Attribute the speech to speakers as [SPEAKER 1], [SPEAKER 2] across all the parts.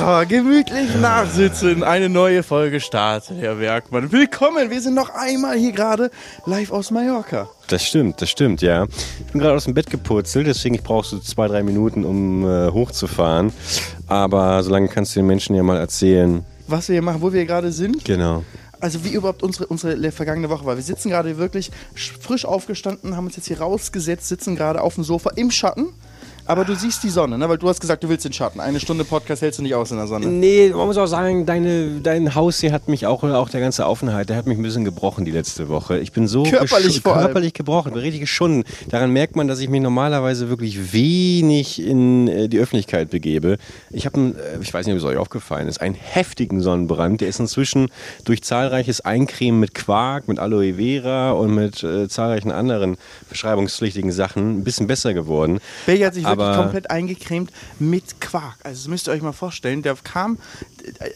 [SPEAKER 1] Ah, gemütlich nachsitzen. Eine neue Folge startet, Herr Werkmann. Willkommen. Wir sind noch einmal hier gerade live aus Mallorca.
[SPEAKER 2] Das stimmt, das stimmt, ja. Ich bin gerade aus dem Bett gepurzelt, deswegen ich brauche so zwei, drei Minuten, um äh, hochzufahren. Aber solange kannst du den Menschen ja mal erzählen.
[SPEAKER 1] Was wir hier machen, wo wir gerade sind.
[SPEAKER 2] Genau.
[SPEAKER 1] Also wie überhaupt unsere, unsere vergangene Woche war. Wir sitzen gerade wirklich frisch aufgestanden, haben uns jetzt hier rausgesetzt, sitzen gerade auf dem Sofa im Schatten. Aber du siehst die Sonne, ne? weil du hast gesagt, du willst den Schatten. Eine Stunde Podcast hältst du nicht aus in der Sonne.
[SPEAKER 2] Nee, man muss auch sagen, deine, dein Haus hier hat mich auch, auch der ganze Aufenthalt, der hat mich ein bisschen gebrochen die letzte Woche. Ich bin so
[SPEAKER 1] körperlich, vor
[SPEAKER 2] körperlich gebrochen, bin richtig geschunden. Daran merkt man, dass ich mich normalerweise wirklich wenig in äh, die Öffentlichkeit begebe. Ich habe, äh, ich weiß nicht, ob es euch aufgefallen ist, einen heftigen Sonnenbrand. Der ist inzwischen durch zahlreiches Eincremen mit Quark, mit Aloe Vera und mit äh, zahlreichen anderen verschreibungspflichtigen Sachen ein bisschen besser geworden.
[SPEAKER 1] Belgi hat sich aber komplett eingecremt mit Quark. Also das müsst ihr euch mal vorstellen. Der kam,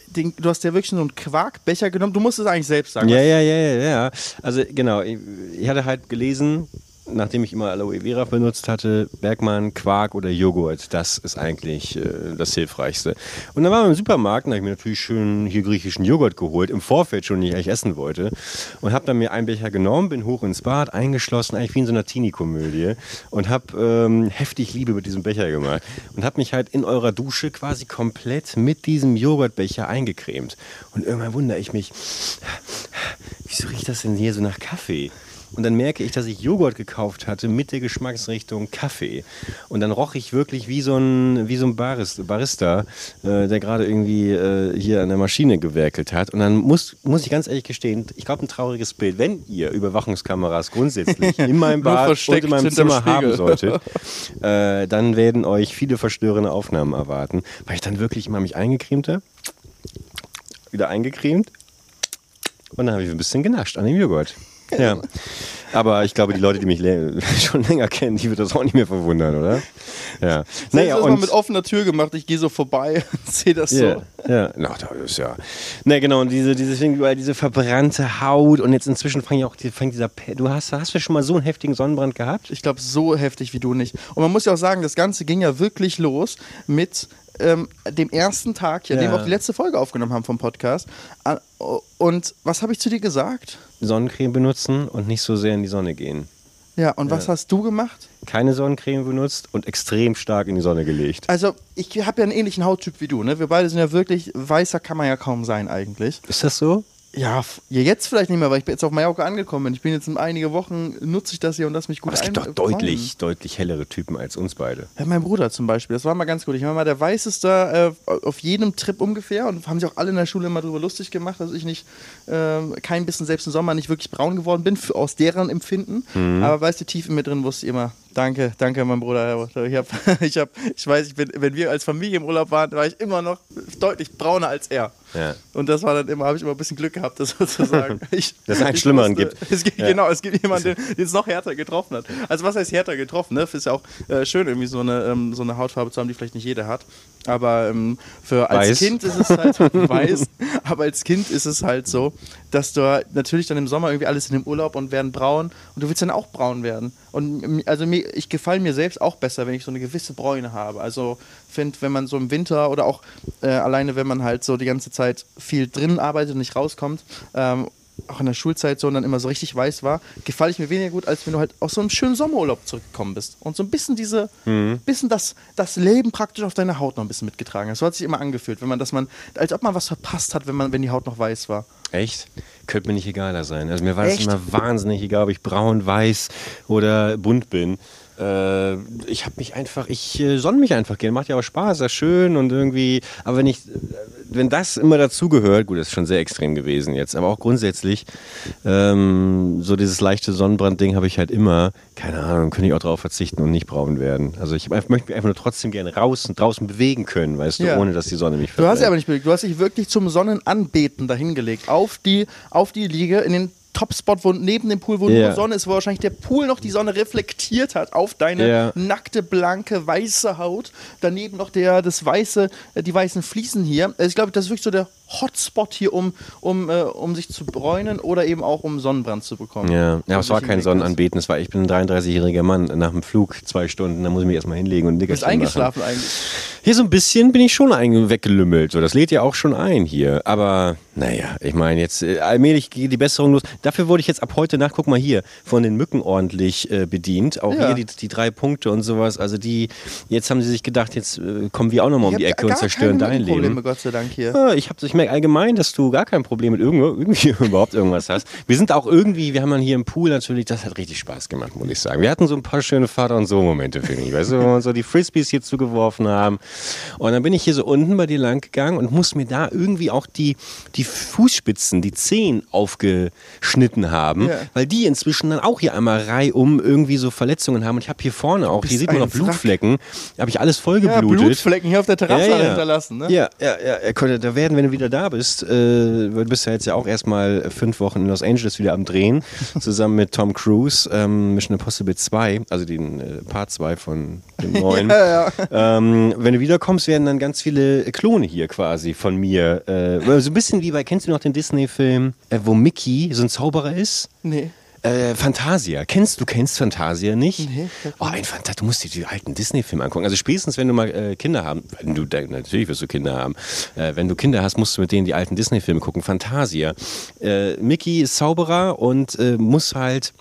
[SPEAKER 1] den, du hast ja wirklich so einen Quarkbecher genommen. Du musst es eigentlich selbst sagen.
[SPEAKER 2] Ja, ja, ja, ja, ja. Also genau, ich, ich hatte halt gelesen, nachdem ich immer Aloe Vera benutzt hatte, Bergmann, Quark oder Joghurt, das ist eigentlich äh, das Hilfreichste. Und dann waren wir im Supermarkt und habe ich mir natürlich schön hier griechischen Joghurt geholt, im Vorfeld schon, den ich eigentlich essen wollte. Und habe dann mir einen Becher genommen, bin hoch ins Bad, eingeschlossen, eigentlich wie in so einer Teenie-Komödie. Und habe ähm, heftig Liebe mit diesem Becher gemacht. Und habe mich halt in eurer Dusche quasi komplett mit diesem Joghurtbecher eingecremt. Und irgendwann wundere ich mich, wieso riecht das denn hier so nach Kaffee? Und dann merke ich, dass ich Joghurt gekauft hatte mit der Geschmacksrichtung Kaffee. Und dann roch ich wirklich wie so ein, wie so ein Barista, Barista äh, der gerade irgendwie äh, hier an der Maschine gewerkelt hat. Und dann muss, muss ich ganz ehrlich gestehen, ich glaube, ein trauriges Bild, wenn ihr Überwachungskameras grundsätzlich in meinem Bad und in meinem Zimmer haben solltet, äh, dann werden euch viele verstörende Aufnahmen erwarten. Weil ich dann wirklich immer mich eingecremt habe, wieder eingecremt und dann habe ich ein bisschen genascht an dem Joghurt. Ja. Aber ich glaube, die Leute, die mich schon länger kennen, die wird das auch nicht mehr verwundern, oder?
[SPEAKER 1] Ja. Naja, das mal mit offener Tür gemacht. Ich gehe so vorbei und sehe das
[SPEAKER 2] yeah, so. Ja, na, das ist ja. Ne, genau. Und diese, diese, diese verbrannte Haut und jetzt inzwischen fängt auch fängt dieser. Du hast, hast du schon mal so einen heftigen Sonnenbrand gehabt?
[SPEAKER 1] Ich glaube, so heftig wie du nicht. Und man muss ja auch sagen, das Ganze ging ja wirklich los mit ähm, dem ersten Tag, ja, ja. dem wir auch die letzte Folge aufgenommen haben vom Podcast. Und was habe ich zu dir gesagt?
[SPEAKER 2] Sonnencreme benutzen und nicht so sehr in die Sonne gehen.
[SPEAKER 1] Ja, und was hast du gemacht?
[SPEAKER 2] Keine Sonnencreme benutzt und extrem stark in die Sonne gelegt.
[SPEAKER 1] Also, ich habe ja einen ähnlichen Hauttyp wie du, ne? Wir beide sind ja wirklich, weißer kann man ja kaum sein eigentlich.
[SPEAKER 2] Ist das so?
[SPEAKER 1] Ja, jetzt vielleicht nicht mehr, weil ich bin jetzt auf Mallorca angekommen bin. Ich bin jetzt in einige Wochen, nutze ich das hier und lass mich gut
[SPEAKER 2] Aber es gibt doch deutlich, deutlich hellere Typen als uns beide.
[SPEAKER 1] Ja, mein Bruder zum Beispiel, das war mal ganz gut. Ich war mal der Weißeste äh, auf jedem Trip ungefähr und haben sich auch alle in der Schule immer darüber lustig gemacht, dass ich nicht, äh, kein bisschen selbst im Sommer nicht wirklich braun geworden bin, für, aus deren Empfinden. Mhm. Aber weißt du, tief in mir drin wusste ich immer, Danke, danke, mein Bruder. Ich, hab, ich, hab, ich weiß, ich bin, wenn wir als Familie im Urlaub waren, war ich immer noch deutlich brauner als er. Ja. Und das war dann immer, habe ich immer ein bisschen Glück gehabt, das sozusagen.
[SPEAKER 2] Ich, Dass es einen Schlimmeren wusste, gibt.
[SPEAKER 1] Es ja. Genau, es gibt jemanden, den es noch härter getroffen hat. Also was heißt härter getroffen? Ne? Ist ja auch äh, schön, irgendwie so eine, ähm, so eine Hautfarbe zu haben, die vielleicht nicht jeder hat. Aber ähm, für als weiß. Kind ist es halt weiß. aber als Kind ist es halt so, dass du natürlich dann im Sommer irgendwie alles in dem Urlaub und werden braun und du willst dann auch braun werden. Und also ich gefalle mir selbst auch besser, wenn ich so eine gewisse Bräune habe. Also finde, wenn man so im Winter oder auch äh, alleine, wenn man halt so die ganze Zeit viel drin arbeitet und nicht rauskommt ähm, auch in der Schulzeit so und dann immer so richtig weiß war, gefalle ich mir weniger gut, als wenn du halt aus so einem schönen Sommerurlaub zurückgekommen bist und so ein bisschen diese, mhm. bisschen das, das Leben praktisch auf deiner Haut noch ein bisschen mitgetragen hast. So hat sich immer angefühlt, wenn man, dass man, als ob man was verpasst hat, wenn man, wenn die Haut noch weiß war.
[SPEAKER 2] Echt? Könnte mir nicht egaler sein. Also mir war es immer wahnsinnig egal, ob ich braun, weiß oder bunt bin. Äh, ich habe mich einfach, ich äh, sonne mich einfach gerne. Macht ja auch Spaß, ist schön und irgendwie. Aber wenn ich, wenn das immer dazugehört, gut, das ist schon sehr extrem gewesen jetzt, aber auch grundsätzlich, ähm, so dieses leichte Sonnenbrand-Ding habe ich halt immer, keine Ahnung, könnte ich auch darauf verzichten und nicht braun werden. Also ich möchte mich einfach nur trotzdem gerne raus und draußen bewegen können, weißt ja. du, ohne dass die Sonne mich
[SPEAKER 1] verbrennt. Du hast ja aber nicht bewegt, du hast dich wirklich zum Sonnenanbeten dahingelegt, auf die, auf die Liege in den Topspot, wo neben dem Pool, wo yeah. nur Sonne ist, wo wahrscheinlich der Pool noch die Sonne reflektiert hat auf deine yeah. nackte, blanke, weiße Haut. Daneben noch der, das weiße, äh, die weißen Fliesen hier. Also ich glaube, das ist wirklich so der Hotspot hier, um, um, äh, um sich zu bräunen oder eben auch um Sonnenbrand zu bekommen.
[SPEAKER 2] Ja, ja es war kein Sonnenanbeten, es war, ich bin ein 33-jähriger Mann nach dem Flug, zwei Stunden, da muss ich mich erstmal hinlegen und
[SPEAKER 1] Du bist eingeschlafen
[SPEAKER 2] machen.
[SPEAKER 1] eigentlich.
[SPEAKER 2] Hier so ein bisschen bin ich schon weggelümmelt. So, das lädt ja auch schon ein hier. Aber naja, ich meine, jetzt äh, allmählich geht die Besserung los. Dafür wurde ich jetzt ab heute Nacht, guck mal hier, von den Mücken ordentlich äh, bedient. Auch ja. hier die, die, drei Punkte und sowas. Also die, jetzt haben sie sich gedacht, jetzt äh, kommen wir auch nochmal um die Ecke und zerstören dein Leben.
[SPEAKER 1] Gott sei Dank hier.
[SPEAKER 2] Ja, ich, ich merke allgemein, dass du gar kein Problem mit irgendwo, irgendwie überhaupt irgendwas hast. Wir sind auch irgendwie, wir haben dann hier im Pool natürlich, das hat richtig Spaß gemacht, muss ich sagen. Wir hatten so ein paar schöne Vater- und Sohn-Momente, finde ich. Weißt du, wo wir uns so die Frisbees hier zugeworfen haben. Und dann bin ich hier so unten bei dir lang gegangen und muss mir da irgendwie auch die, die Fußspitzen, die Zehen aufgeschnitten haben, ja. weil die inzwischen dann auch hier einmal reihum irgendwie so Verletzungen haben. Und ich habe hier vorne auch, hier sieht man noch Blutflecken, habe ich alles vollgeblutet. Ja,
[SPEAKER 1] Blutflecken hier auf der Terrasse ja, ja. hinterlassen. Ne?
[SPEAKER 2] Ja, ja, ja. Da werden, wenn du wieder da bist, äh, du bist ja jetzt ja auch erstmal fünf Wochen in Los Angeles wieder am Drehen, zusammen mit Tom Cruise, ähm, Mission Impossible 2, also den äh, Part 2 von dem neuen. ja, ähm, wenn du wiederkommst, werden dann ganz viele Klone hier quasi von mir. Äh, so ein bisschen wie bei, kennst du noch den Disney-Film, äh, wo Mickey so ein Zauberer ist?
[SPEAKER 1] Nee.
[SPEAKER 2] Äh, Fantasia. Kennst du kennst Fantasia nicht? Nee, oh, ein Fantasia. Du musst dir die alten Disney-Filme angucken. Also spätestens, wenn du mal äh, Kinder haben, wenn du natürlich wirst du Kinder haben. Äh, wenn du Kinder hast, musst du mit denen die alten Disney-Filme gucken. Fantasia. Äh, Mickey ist Zauberer und äh, muss halt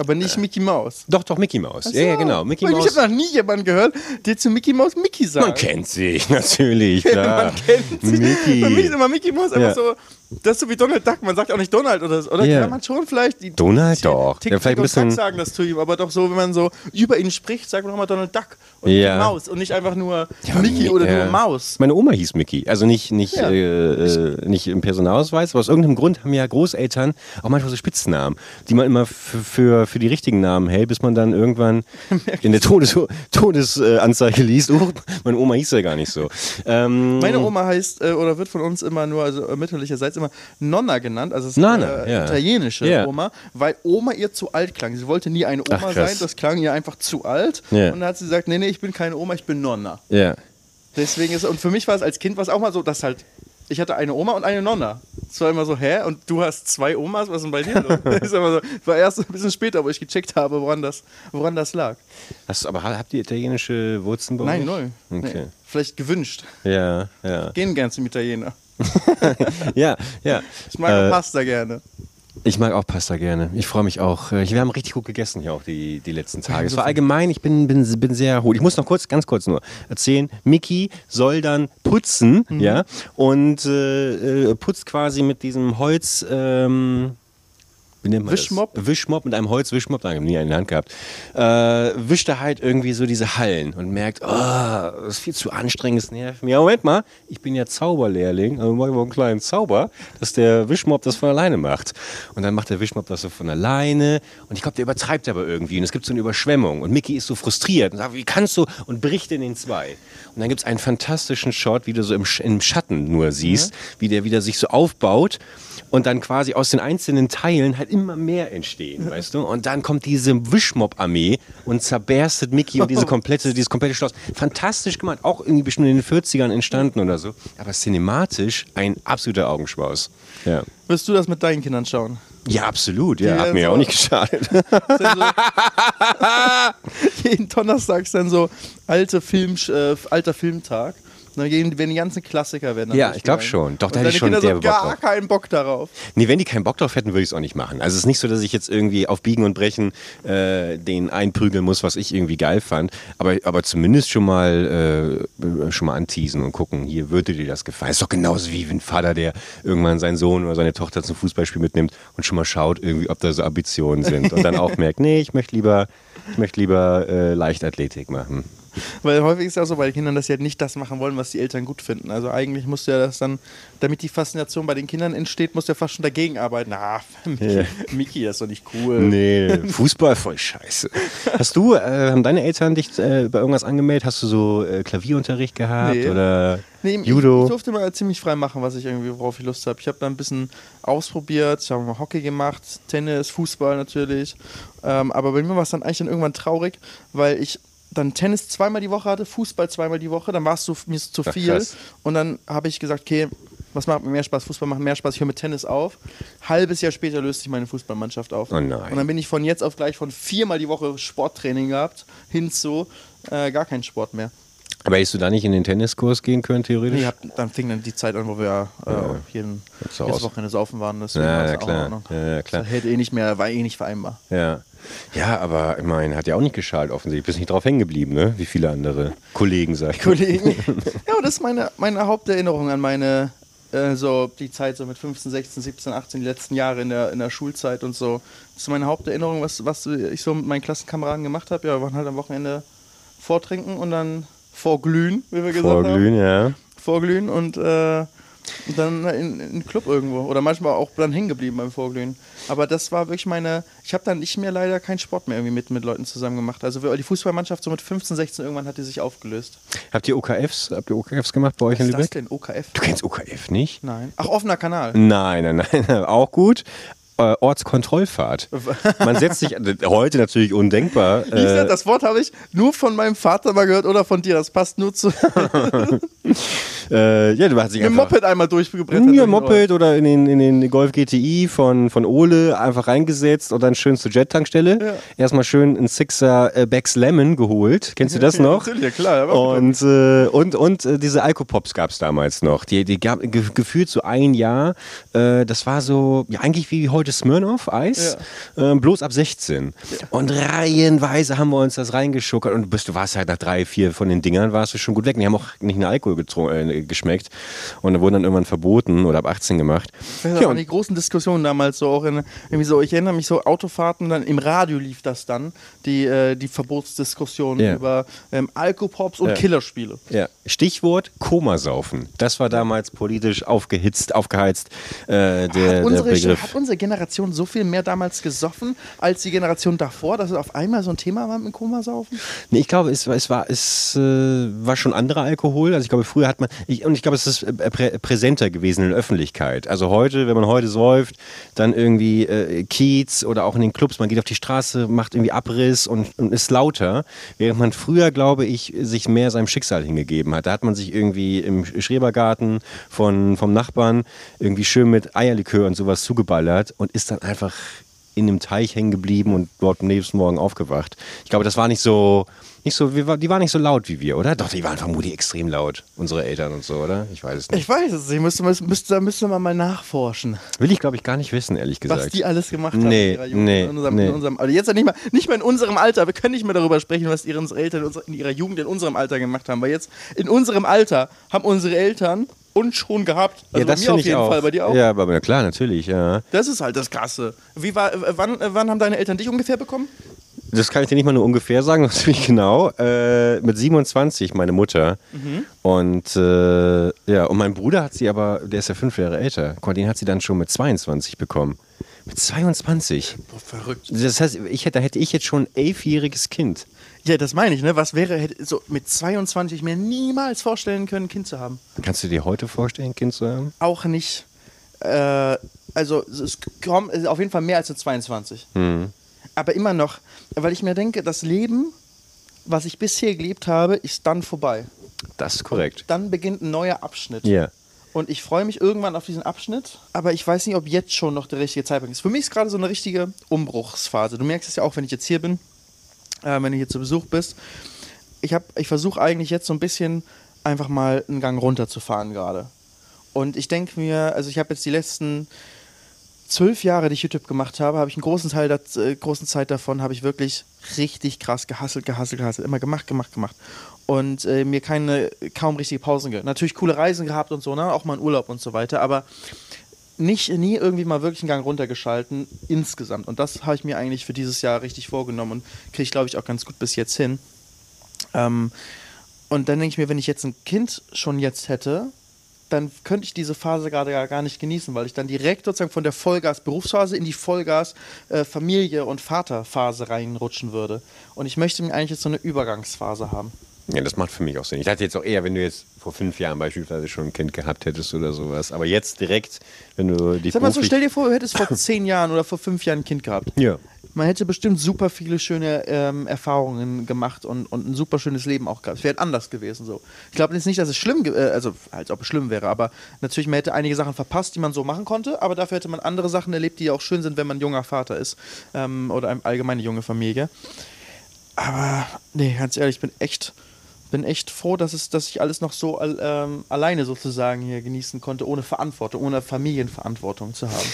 [SPEAKER 1] aber nicht Mickey Mouse.
[SPEAKER 2] Doch, doch, Mickey Mouse. So. Ja, ja, genau. Mickey Mouse.
[SPEAKER 1] Ich habe noch nie jemanden gehört, der zu Mickey Mouse Mickey sagt.
[SPEAKER 2] Man kennt sich, natürlich, klar.
[SPEAKER 1] Man kennt sich. Mickey. Für mich ist immer Mickey Mouse einfach ja. so das ist so wie Donald Duck, man sagt auch nicht Donald oder so. Oder yeah. kann man schon vielleicht die
[SPEAKER 2] Donald doch.
[SPEAKER 1] Tick, ja, vielleicht ein bisschen sagen das zu ihm, aber doch so, wenn man so über ihn spricht, sagt man auch mal Donald Duck und ja. Maus und nicht einfach nur ja, Mickey oder ja. nur Maus.
[SPEAKER 2] Meine Oma hieß Mickey, also nicht nicht ja. äh, nicht im Personalausweis, aber aus irgendeinem Grund haben ja Großeltern auch manchmal so Spitznamen, die man immer für, für die richtigen Namen hält, bis man dann irgendwann in der Todes Todesanzeige liest, oh, meine Oma hieß ja gar nicht so.
[SPEAKER 1] Ähm, meine Oma heißt äh, oder wird von uns immer nur also mütterlicherseits immer Nonna genannt, also es ist
[SPEAKER 2] Nonna,
[SPEAKER 1] äh, ja. italienische ja. Oma, weil Oma ihr zu alt klang. Sie wollte nie eine Oma Ach, sein, das klang ihr einfach zu alt. Ja. Und dann hat sie gesagt, nee, nee, ich bin keine Oma, ich bin Nonna.
[SPEAKER 2] Ja.
[SPEAKER 1] Deswegen ist, und für mich war es als Kind was auch mal so, dass halt, ich hatte eine Oma und eine Nonna. Es war immer so, hä? Und du hast zwei Omas, was ist denn bei dir los? das so, war erst ein bisschen später, wo ich gecheckt habe, woran das, woran das lag.
[SPEAKER 2] Hast, aber habt ihr italienische Wurzeln bei
[SPEAKER 1] Nein, null. Okay. Nee. Vielleicht gewünscht.
[SPEAKER 2] Ja, ja.
[SPEAKER 1] Gehen gern zum Italiener.
[SPEAKER 2] ja, ja.
[SPEAKER 1] Ich mag äh, Pasta gerne.
[SPEAKER 2] Ich mag auch Pasta gerne. Ich freue mich auch. Äh, wir haben richtig gut gegessen hier auch die, die letzten Tage. Es war allgemein, ich bin, bin, bin sehr erholt. Ich muss noch kurz, ganz kurz nur erzählen. Mickey soll dann putzen, mhm. ja, und äh, äh putzt quasi mit diesem Holz. Ähm,
[SPEAKER 1] Wischmopp?
[SPEAKER 2] Das? Wischmopp mit einem Holzwischmopp, da habe ich nie einen in der Hand gehabt. Äh, wischt er halt irgendwie so diese Hallen und merkt, oh, das ist viel zu anstrengend, das nervt mir. Moment mal, ich bin ja Zauberlehrling, also mache ich mal einen kleinen Zauber, dass der Wischmopp das von alleine macht. Und dann macht der Wischmopp das so von alleine und ich glaube, der übertreibt aber irgendwie und es gibt so eine Überschwemmung und Mickey ist so frustriert und sagt, wie kannst du und bricht in den zwei. Und dann gibt es einen fantastischen Shot, wie du so im, im Schatten nur siehst, mhm. wie der wieder sich so aufbaut und dann quasi aus den einzelnen Teilen halt immer mehr entstehen, weißt du? Und dann kommt diese Wischmob-Armee und zerberstet Mickey und diese komplette, dieses komplette Schloss. Fantastisch gemacht, auch irgendwie bestimmt in den 40ern entstanden oder so. Aber cinematisch ein absoluter Augenschmaus. Ja.
[SPEAKER 1] Wirst du das mit deinen Kindern schauen?
[SPEAKER 2] Ja, absolut. Ja, hat mir ja auch nicht geschadet. So,
[SPEAKER 1] jeden Donnerstag ist dann so alte Film, äh, alter Filmtag. Dann werden die ganzen Klassiker werden.
[SPEAKER 2] Ja, ich glaube schon. Doch, da hätte ich schon
[SPEAKER 1] Kinder
[SPEAKER 2] der
[SPEAKER 1] so gar Bock keinen Bock darauf.
[SPEAKER 2] Nee, wenn die keinen Bock drauf hätten, würde ich es auch nicht machen. Also es ist nicht so, dass ich jetzt irgendwie auf Biegen und Brechen äh, den einprügeln muss, was ich irgendwie geil fand. Aber, aber zumindest schon mal äh, schon mal anteasen und gucken, hier würde dir das gefallen. Ist doch genauso wie ein Vater, der irgendwann seinen Sohn oder seine Tochter zum Fußballspiel mitnimmt und schon mal schaut, irgendwie, ob da so Ambitionen sind. Und dann auch merkt, nee, ich möchte lieber, ich möchte lieber äh, Leichtathletik machen.
[SPEAKER 1] Weil häufig ist es ja so bei den Kindern, dass sie halt nicht das machen wollen, was die Eltern gut finden. Also eigentlich musst du ja das dann, damit die Faszination bei den Kindern entsteht, musst du ja fast schon dagegen arbeiten. Ah, Miki, ja. Miki das ist doch nicht cool.
[SPEAKER 2] Nee, Fußball voll scheiße. Hast du, äh, haben deine Eltern dich äh, bei irgendwas angemeldet? Hast du so äh, Klavierunterricht gehabt nee. oder nee, Judo?
[SPEAKER 1] Ich, ich durfte mal ziemlich frei machen, was ich irgendwie, worauf ich Lust habe. Ich habe da ein bisschen ausprobiert, ich habe mal Hockey gemacht, Tennis, Fußball natürlich. Ähm, aber bei mir war es dann eigentlich dann irgendwann traurig, weil ich dann Tennis zweimal die Woche hatte, Fußball zweimal die Woche, dann war es so, mir zu viel. Ach, und dann habe ich gesagt, okay, was macht mir mehr Spaß? Fußball macht mehr Spaß, ich höre mit Tennis auf. Halbes Jahr später löst sich meine Fußballmannschaft auf.
[SPEAKER 2] Oh und
[SPEAKER 1] dann bin ich von jetzt auf gleich von viermal die Woche Sporttraining gehabt, hin zu äh, gar kein Sport mehr.
[SPEAKER 2] Aber hättest du da nicht in den Tenniskurs gehen können, theoretisch?
[SPEAKER 1] Nee, hab, dann fing dann die Zeit an, wo wir äh, ja. jeden, jedes Wochenende saufen waren.
[SPEAKER 2] Deswegen ja, ja, klar. ja, ja, klar.
[SPEAKER 1] Das hätte eh nicht mehr, war eh nicht vereinbar.
[SPEAKER 2] Ja. Ja, aber ich meine, hat ja auch nicht geschadet offensichtlich. Bist nicht drauf hängen geblieben, ne? Wie viele andere Kollegen, sag ich.
[SPEAKER 1] Kollegen. ja, das ist meine, meine Haupterinnerung an meine, äh, so die Zeit so mit 15, 16, 17, 18, die letzten Jahre in der, in der Schulzeit und so. Das ist meine Haupterinnerung, was, was ich so mit meinen Klassenkameraden gemacht habe. Ja, wir waren halt am Wochenende vortrinken und dann vorglühen, wie wir gesagt
[SPEAKER 2] vorglühen,
[SPEAKER 1] haben.
[SPEAKER 2] Vorglühen, ja.
[SPEAKER 1] Vorglühen und äh, dann in, in den Club irgendwo. Oder manchmal auch dann hängen geblieben beim Vorglühen. Aber das war wirklich meine. Ich habe dann nicht mehr leider keinen Sport mehr irgendwie mit, mit Leuten zusammen gemacht. Also die Fußballmannschaft so mit 15, 16 irgendwann hat die sich aufgelöst.
[SPEAKER 2] Habt ihr OKFs? Habt ihr OKFs gemacht bei euch Was in Lübeck?
[SPEAKER 1] Was ist das denn OKF?
[SPEAKER 2] Du kennst OKF nicht?
[SPEAKER 1] Nein. Ach, offener Kanal.
[SPEAKER 2] Nein, nein, nein. Auch gut äh, Ortskontrollfahrt. Man setzt sich, heute natürlich undenkbar.
[SPEAKER 1] Äh, das Wort habe ich nur von meinem Vater mal gehört oder von dir, das passt nur zu.
[SPEAKER 2] äh, ja, du hast dich
[SPEAKER 1] Mit Moped einmal durchgebrettert.
[SPEAKER 2] Ja, Moped oder in den, in den Golf GTI von, von Ole einfach reingesetzt und dann schön zur Jet-Tankstelle. Ja. Erstmal schön ein Sixer äh, Becks Lemon geholt. Kennst du das noch?
[SPEAKER 1] Ja, klar.
[SPEAKER 2] Und, äh, und, und äh, diese Alkopops gab es damals noch. Die, die gab ge gefühlt so ein Jahr. Äh, das war so, ja, eigentlich wie heute Smirnoff Eis, ja. ähm, bloß ab 16. Ja. Und reihenweise haben wir uns das reingeschuckert und bist, du warst halt nach drei, vier von den Dingern warst du schon gut weg. die haben auch nicht einen Alkohol äh, geschmeckt und wurden dann irgendwann verboten oder ab 18 gemacht.
[SPEAKER 1] Das ja, waren die großen Diskussionen damals so auch in, irgendwie so, ich erinnere mich so, Autofahrten, dann im Radio lief das dann, die, äh, die Verbotsdiskussion ja. über ähm, Alkopops und ja. Killerspiele.
[SPEAKER 2] Ja. Stichwort Komasaufen. Das war damals politisch aufgehitzt, aufgeheizt, äh, der,
[SPEAKER 1] hat unsere,
[SPEAKER 2] der Begriff.
[SPEAKER 1] Hat unsere Generation Generation so viel mehr damals gesoffen als die Generation davor, dass es auf einmal so ein Thema war mit Komasaufen?
[SPEAKER 2] Nee, ich glaube, es, es, war, es äh, war schon anderer Alkohol. Also ich glaube, früher hat man, ich, und ich glaube, es ist äh, prä präsenter gewesen in der Öffentlichkeit. Also heute, wenn man heute säuft, dann irgendwie äh, Kiez oder auch in den Clubs, man geht auf die Straße, macht irgendwie Abriss und, und ist lauter. Während man früher, glaube ich, sich mehr seinem Schicksal hingegeben hat. Da hat man sich irgendwie im Schrebergarten von, vom Nachbarn irgendwie schön mit Eierlikör und sowas zugeballert und ist dann einfach in dem Teich hängen geblieben und dort am nächsten Morgen aufgewacht. Ich glaube, das war nicht so, nicht so, die waren nicht so laut wie wir, oder? Doch, die waren vermutlich extrem laut, unsere Eltern und so, oder? Ich weiß es nicht.
[SPEAKER 1] Ich weiß es nicht, müsste, müsste, da müsste man mal nachforschen.
[SPEAKER 2] Will ich, glaube ich, gar nicht wissen, ehrlich gesagt.
[SPEAKER 1] Was die alles gemacht haben
[SPEAKER 2] nee, in ihrer Jugend. Nee, in unserem,
[SPEAKER 1] nee. in unserem, also jetzt nicht mal, nicht mal in unserem Alter, wir können nicht mehr darüber sprechen, was ihre Eltern in ihrer Jugend in unserem Alter gemacht haben, weil jetzt in unserem Alter haben unsere Eltern und schon gehabt.
[SPEAKER 2] Also ja, das
[SPEAKER 1] bei mir
[SPEAKER 2] auf jeden
[SPEAKER 1] Fall, bei dir auch.
[SPEAKER 2] Ja, aber klar, natürlich, ja.
[SPEAKER 1] Das ist halt das Krasse. Wie war, äh, wann, äh, wann haben deine Eltern dich ungefähr bekommen?
[SPEAKER 2] Das kann ich dir nicht mal nur ungefähr sagen, das ziemlich genau. Äh, mit 27 meine Mutter. Mhm. Und äh, ja, und mein Bruder hat sie aber, der ist ja fünf Jahre älter, den hat sie dann schon mit 22 bekommen. Mit 22.
[SPEAKER 1] Boah, verrückt.
[SPEAKER 2] Das heißt, ich hätte, da hätte ich jetzt schon ein elfjähriges Kind.
[SPEAKER 1] Ja, das meine ich, ne? Was wäre, hätte so mit 22 mir niemals vorstellen können, ein Kind zu haben.
[SPEAKER 2] Kannst du dir heute vorstellen, ein Kind zu haben?
[SPEAKER 1] Auch nicht. Äh, also, es kommt auf jeden Fall mehr als mit 22. Mhm. Aber immer noch, weil ich mir denke, das Leben, was ich bisher gelebt habe, ist dann vorbei.
[SPEAKER 2] Das ist korrekt.
[SPEAKER 1] Und dann beginnt ein neuer Abschnitt.
[SPEAKER 2] Ja. Yeah.
[SPEAKER 1] Und ich freue mich irgendwann auf diesen Abschnitt, aber ich weiß nicht, ob jetzt schon noch der richtige Zeitpunkt ist. Für mich ist gerade so eine richtige Umbruchsphase. Du merkst es ja auch, wenn ich jetzt hier bin äh, wenn du hier zu Besuch bist. Ich, ich versuche eigentlich jetzt so ein bisschen einfach mal einen Gang runterzufahren gerade. Und ich denke mir, also ich habe jetzt die letzten zwölf Jahre, die ich YouTube gemacht habe, habe ich einen großen Teil der äh, großen Zeit davon, habe ich wirklich richtig krass gehasselt, gehasselt, gehasselt. Immer gemacht, gemacht, gemacht. Und äh, mir keine, kaum richtige Pausen gehört. Natürlich coole Reisen gehabt und so, ne? auch mal einen Urlaub und so weiter. Aber nicht, nie irgendwie mal wirklich einen Gang runtergeschalten insgesamt. Und das habe ich mir eigentlich für dieses Jahr richtig vorgenommen und kriege ich, glaube ich, auch ganz gut bis jetzt hin. Ähm, und dann denke ich mir, wenn ich jetzt ein Kind schon jetzt hätte, dann könnte ich diese Phase gerade gar nicht genießen, weil ich dann direkt sozusagen von der Vollgas-Berufsphase in die Vollgas-Familie- und Vaterphase reinrutschen würde. Und ich möchte mir eigentlich jetzt so eine Übergangsphase haben.
[SPEAKER 2] Ja, das macht für mich auch Sinn. Ich dachte jetzt auch eher, wenn du jetzt vor fünf Jahren beispielsweise schon ein Kind gehabt hättest oder sowas. Aber jetzt direkt, wenn du die.
[SPEAKER 1] Sag mal so, stell dir vor, du hättest vor zehn Jahren oder vor fünf Jahren ein Kind gehabt.
[SPEAKER 2] Ja.
[SPEAKER 1] Man hätte bestimmt super viele schöne ähm, Erfahrungen gemacht und, und ein super schönes Leben auch gehabt. Es wäre anders gewesen so. Ich glaube jetzt nicht, dass es schlimm, äh, also als ob es schlimm wäre, aber natürlich, man hätte einige Sachen verpasst, die man so machen konnte, aber dafür hätte man andere Sachen erlebt, die auch schön sind, wenn man junger Vater ist ähm, oder eine allgemeine junge Familie. Aber nee, ganz ehrlich, ich bin echt bin echt froh, dass, es, dass ich alles noch so ähm, alleine sozusagen hier genießen konnte, ohne Verantwortung, ohne Familienverantwortung zu haben.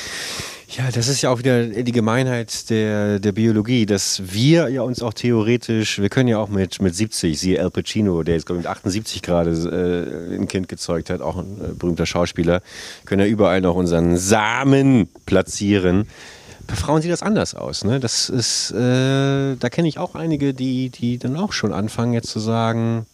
[SPEAKER 2] Ja, das ist ja auch wieder die Gemeinheit der, der Biologie, dass wir ja uns auch theoretisch, wir können ja auch mit, mit 70, siehe Al Pacino, der jetzt glaube ich mit 78 gerade äh, ein Kind gezeugt hat, auch ein äh, berühmter Schauspieler, können ja überall noch unseren Samen platzieren. Bei Frauen sieht das anders aus. Ne? Das ist, äh, da kenne ich auch einige, die, die dann auch schon anfangen, jetzt zu sagen,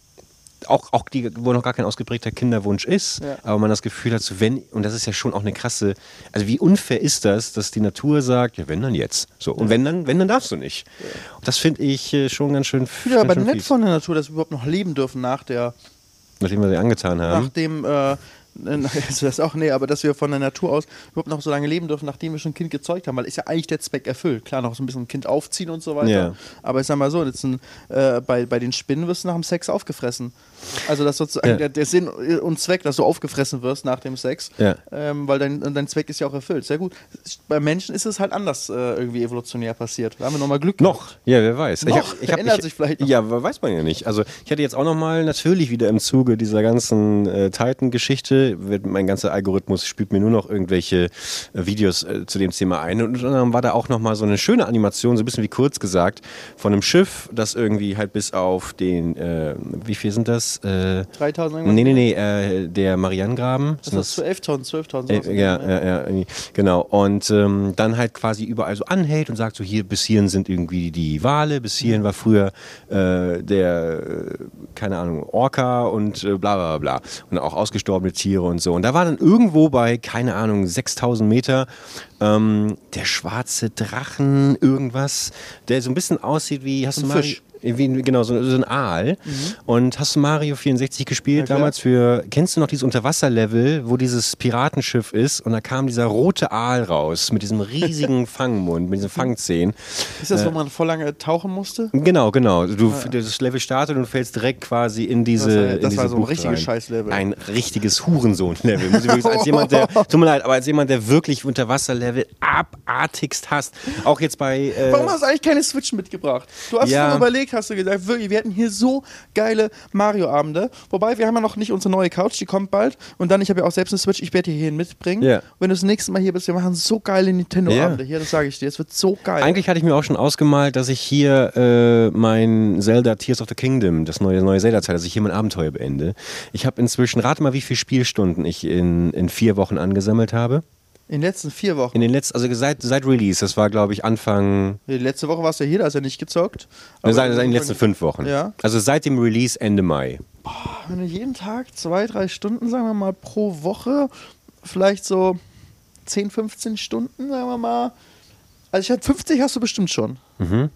[SPEAKER 2] auch, auch die, wo noch gar kein ausgeprägter Kinderwunsch ist, ja. aber man das Gefühl hat, so wenn, und das ist ja schon auch eine krasse, also wie unfair ist das, dass die Natur sagt, ja, wenn dann jetzt. So, und wenn dann, wenn dann darfst du nicht. Ja. Das finde ich äh, schon ganz schön.
[SPEAKER 1] Ja, aber nett von der Natur, dass wir überhaupt noch leben dürfen nach der.
[SPEAKER 2] Nachdem wir sie angetan haben.
[SPEAKER 1] Nachdem äh, also das auch, nee, aber dass wir von der Natur aus überhaupt noch so lange leben dürfen, nachdem wir schon ein Kind gezeugt haben, weil ist ja eigentlich der Zweck erfüllt. Klar, noch so ein bisschen ein Kind aufziehen und so weiter. Ja. Aber ich sag mal so, ein, äh, bei, bei den Spinnen wirst du nach dem Sex aufgefressen. Also das sozusagen ja. der, der, Sinn und Zweck, dass du aufgefressen wirst nach dem Sex, ja. ähm, weil dein, dein Zweck ist ja auch erfüllt. Sehr gut. Bei Menschen ist es halt anders äh, irgendwie evolutionär passiert. Da haben wir nochmal Glück.
[SPEAKER 2] Noch, gehabt. ja, wer weiß.
[SPEAKER 1] Noch, ich hab, ich hab, verändert
[SPEAKER 2] ich,
[SPEAKER 1] sich vielleicht noch.
[SPEAKER 2] Ja, weiß man ja nicht. Also ich hatte jetzt auch nochmal natürlich wieder im Zuge dieser ganzen äh, Titan-Geschichte, mein ganzer Algorithmus spielt mir nur noch irgendwelche äh, Videos äh, zu dem Thema ein. Und dann war da auch nochmal so eine schöne Animation, so ein bisschen wie kurz gesagt, von einem Schiff, das irgendwie halt bis auf den, äh, wie viel sind das?
[SPEAKER 1] Äh, 3000
[SPEAKER 2] Nee, nee, nee, äh, der Marianengraben.
[SPEAKER 1] Das ist 11.000, 12.000.
[SPEAKER 2] Äh, ja, ja, ja, genau. Und ähm, dann halt quasi überall so anhält und sagt so, hier bis hierhin sind irgendwie die Wale, bis hierhin war früher der, keine Ahnung, Orca und bla bla bla. Und auch ausgestorbene Tiere und so. Und da war dann irgendwo bei, keine Ahnung, 6000 Meter ähm, der schwarze Drachen, irgendwas, der so ein bisschen aussieht wie, hast ein du mal... Fisch wie, genau, so, so ein Aal. Mhm. Und hast du Mario 64 gespielt ja, damals für, kennst du noch dieses Unterwasserlevel, wo dieses Piratenschiff ist und da kam dieser rote Aal raus mit diesem riesigen Fangmund, mit diesen Fangzähnen.
[SPEAKER 1] Ist das, äh, wo man voll lange tauchen musste?
[SPEAKER 2] Genau, genau. Du, ja. Das Level startet und du fällst direkt quasi in diese Das, war,
[SPEAKER 1] das
[SPEAKER 2] diese
[SPEAKER 1] war so ein richtiges Scheißlevel.
[SPEAKER 2] Ein richtiges Hurensohn-Level. Als jemand, der, tut mir leid, aber als jemand, der wirklich Unterwasserlevel abartigst hast, auch jetzt bei...
[SPEAKER 1] Äh, Warum hast du eigentlich keine Switch mitgebracht? Du hast ja. überlegt, hast du gesagt, wirklich, wir hatten hier so geile Mario-Abende. Wobei, wir haben ja noch nicht unsere neue Couch, die kommt bald. Und dann, ich habe ja auch selbst eine Switch, ich werde die hierhin mitbringen. Yeah. Wenn du das nächste Mal hier bist, wir machen so geile Nintendo-Abende yeah. hier, das sage ich dir. Es wird so geil.
[SPEAKER 2] Eigentlich hatte ich mir auch schon ausgemalt, dass ich hier äh, mein Zelda Tears of the Kingdom, das neue, neue Zelda-Teil, dass ich hier mein Abenteuer beende. Ich habe inzwischen, rate mal, wie viele Spielstunden ich in, in vier Wochen angesammelt habe.
[SPEAKER 1] In den letzten vier Wochen?
[SPEAKER 2] In den letzten, also seit, seit Release, das war glaube ich Anfang.
[SPEAKER 1] Die letzte Woche warst du ja hier, da hast du ja nicht gezockt.
[SPEAKER 2] Aber seit, seit den letzten fünf Wochen.
[SPEAKER 1] Ja.
[SPEAKER 2] Also seit dem Release Ende Mai.
[SPEAKER 1] Boah, wenn du jeden Tag zwei, drei Stunden, sagen wir mal, pro Woche, vielleicht so 10, 15 Stunden, sagen wir mal. Also ich hatte 50 hast du bestimmt schon.
[SPEAKER 2] Mhm.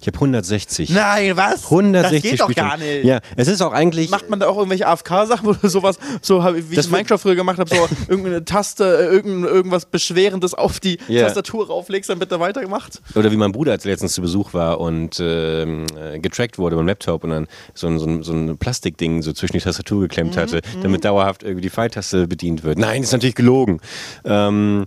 [SPEAKER 2] Ich habe 160.
[SPEAKER 1] Nein, was?
[SPEAKER 2] 160
[SPEAKER 1] das geht doch gar nicht.
[SPEAKER 2] Ja, es ist auch eigentlich.
[SPEAKER 1] Macht man da auch irgendwelche AFK-Sachen oder sowas, so wie das ich Minecraft früher gemacht habe, so irgendeine Taste, äh, irgend, irgendwas Beschwerendes auf die yeah. Tastatur rauflegst, dann wird da weitergemacht?
[SPEAKER 2] Oder wie mein Bruder als letztens zu Besuch war und ähm, äh, getrackt wurde beim Laptop und dann so ein, so ein, so ein Plastikding so zwischen die Tastatur geklemmt mhm, hatte, mhm. damit dauerhaft irgendwie die Pfeiltaste bedient wird. Nein, ist natürlich gelogen. Ähm,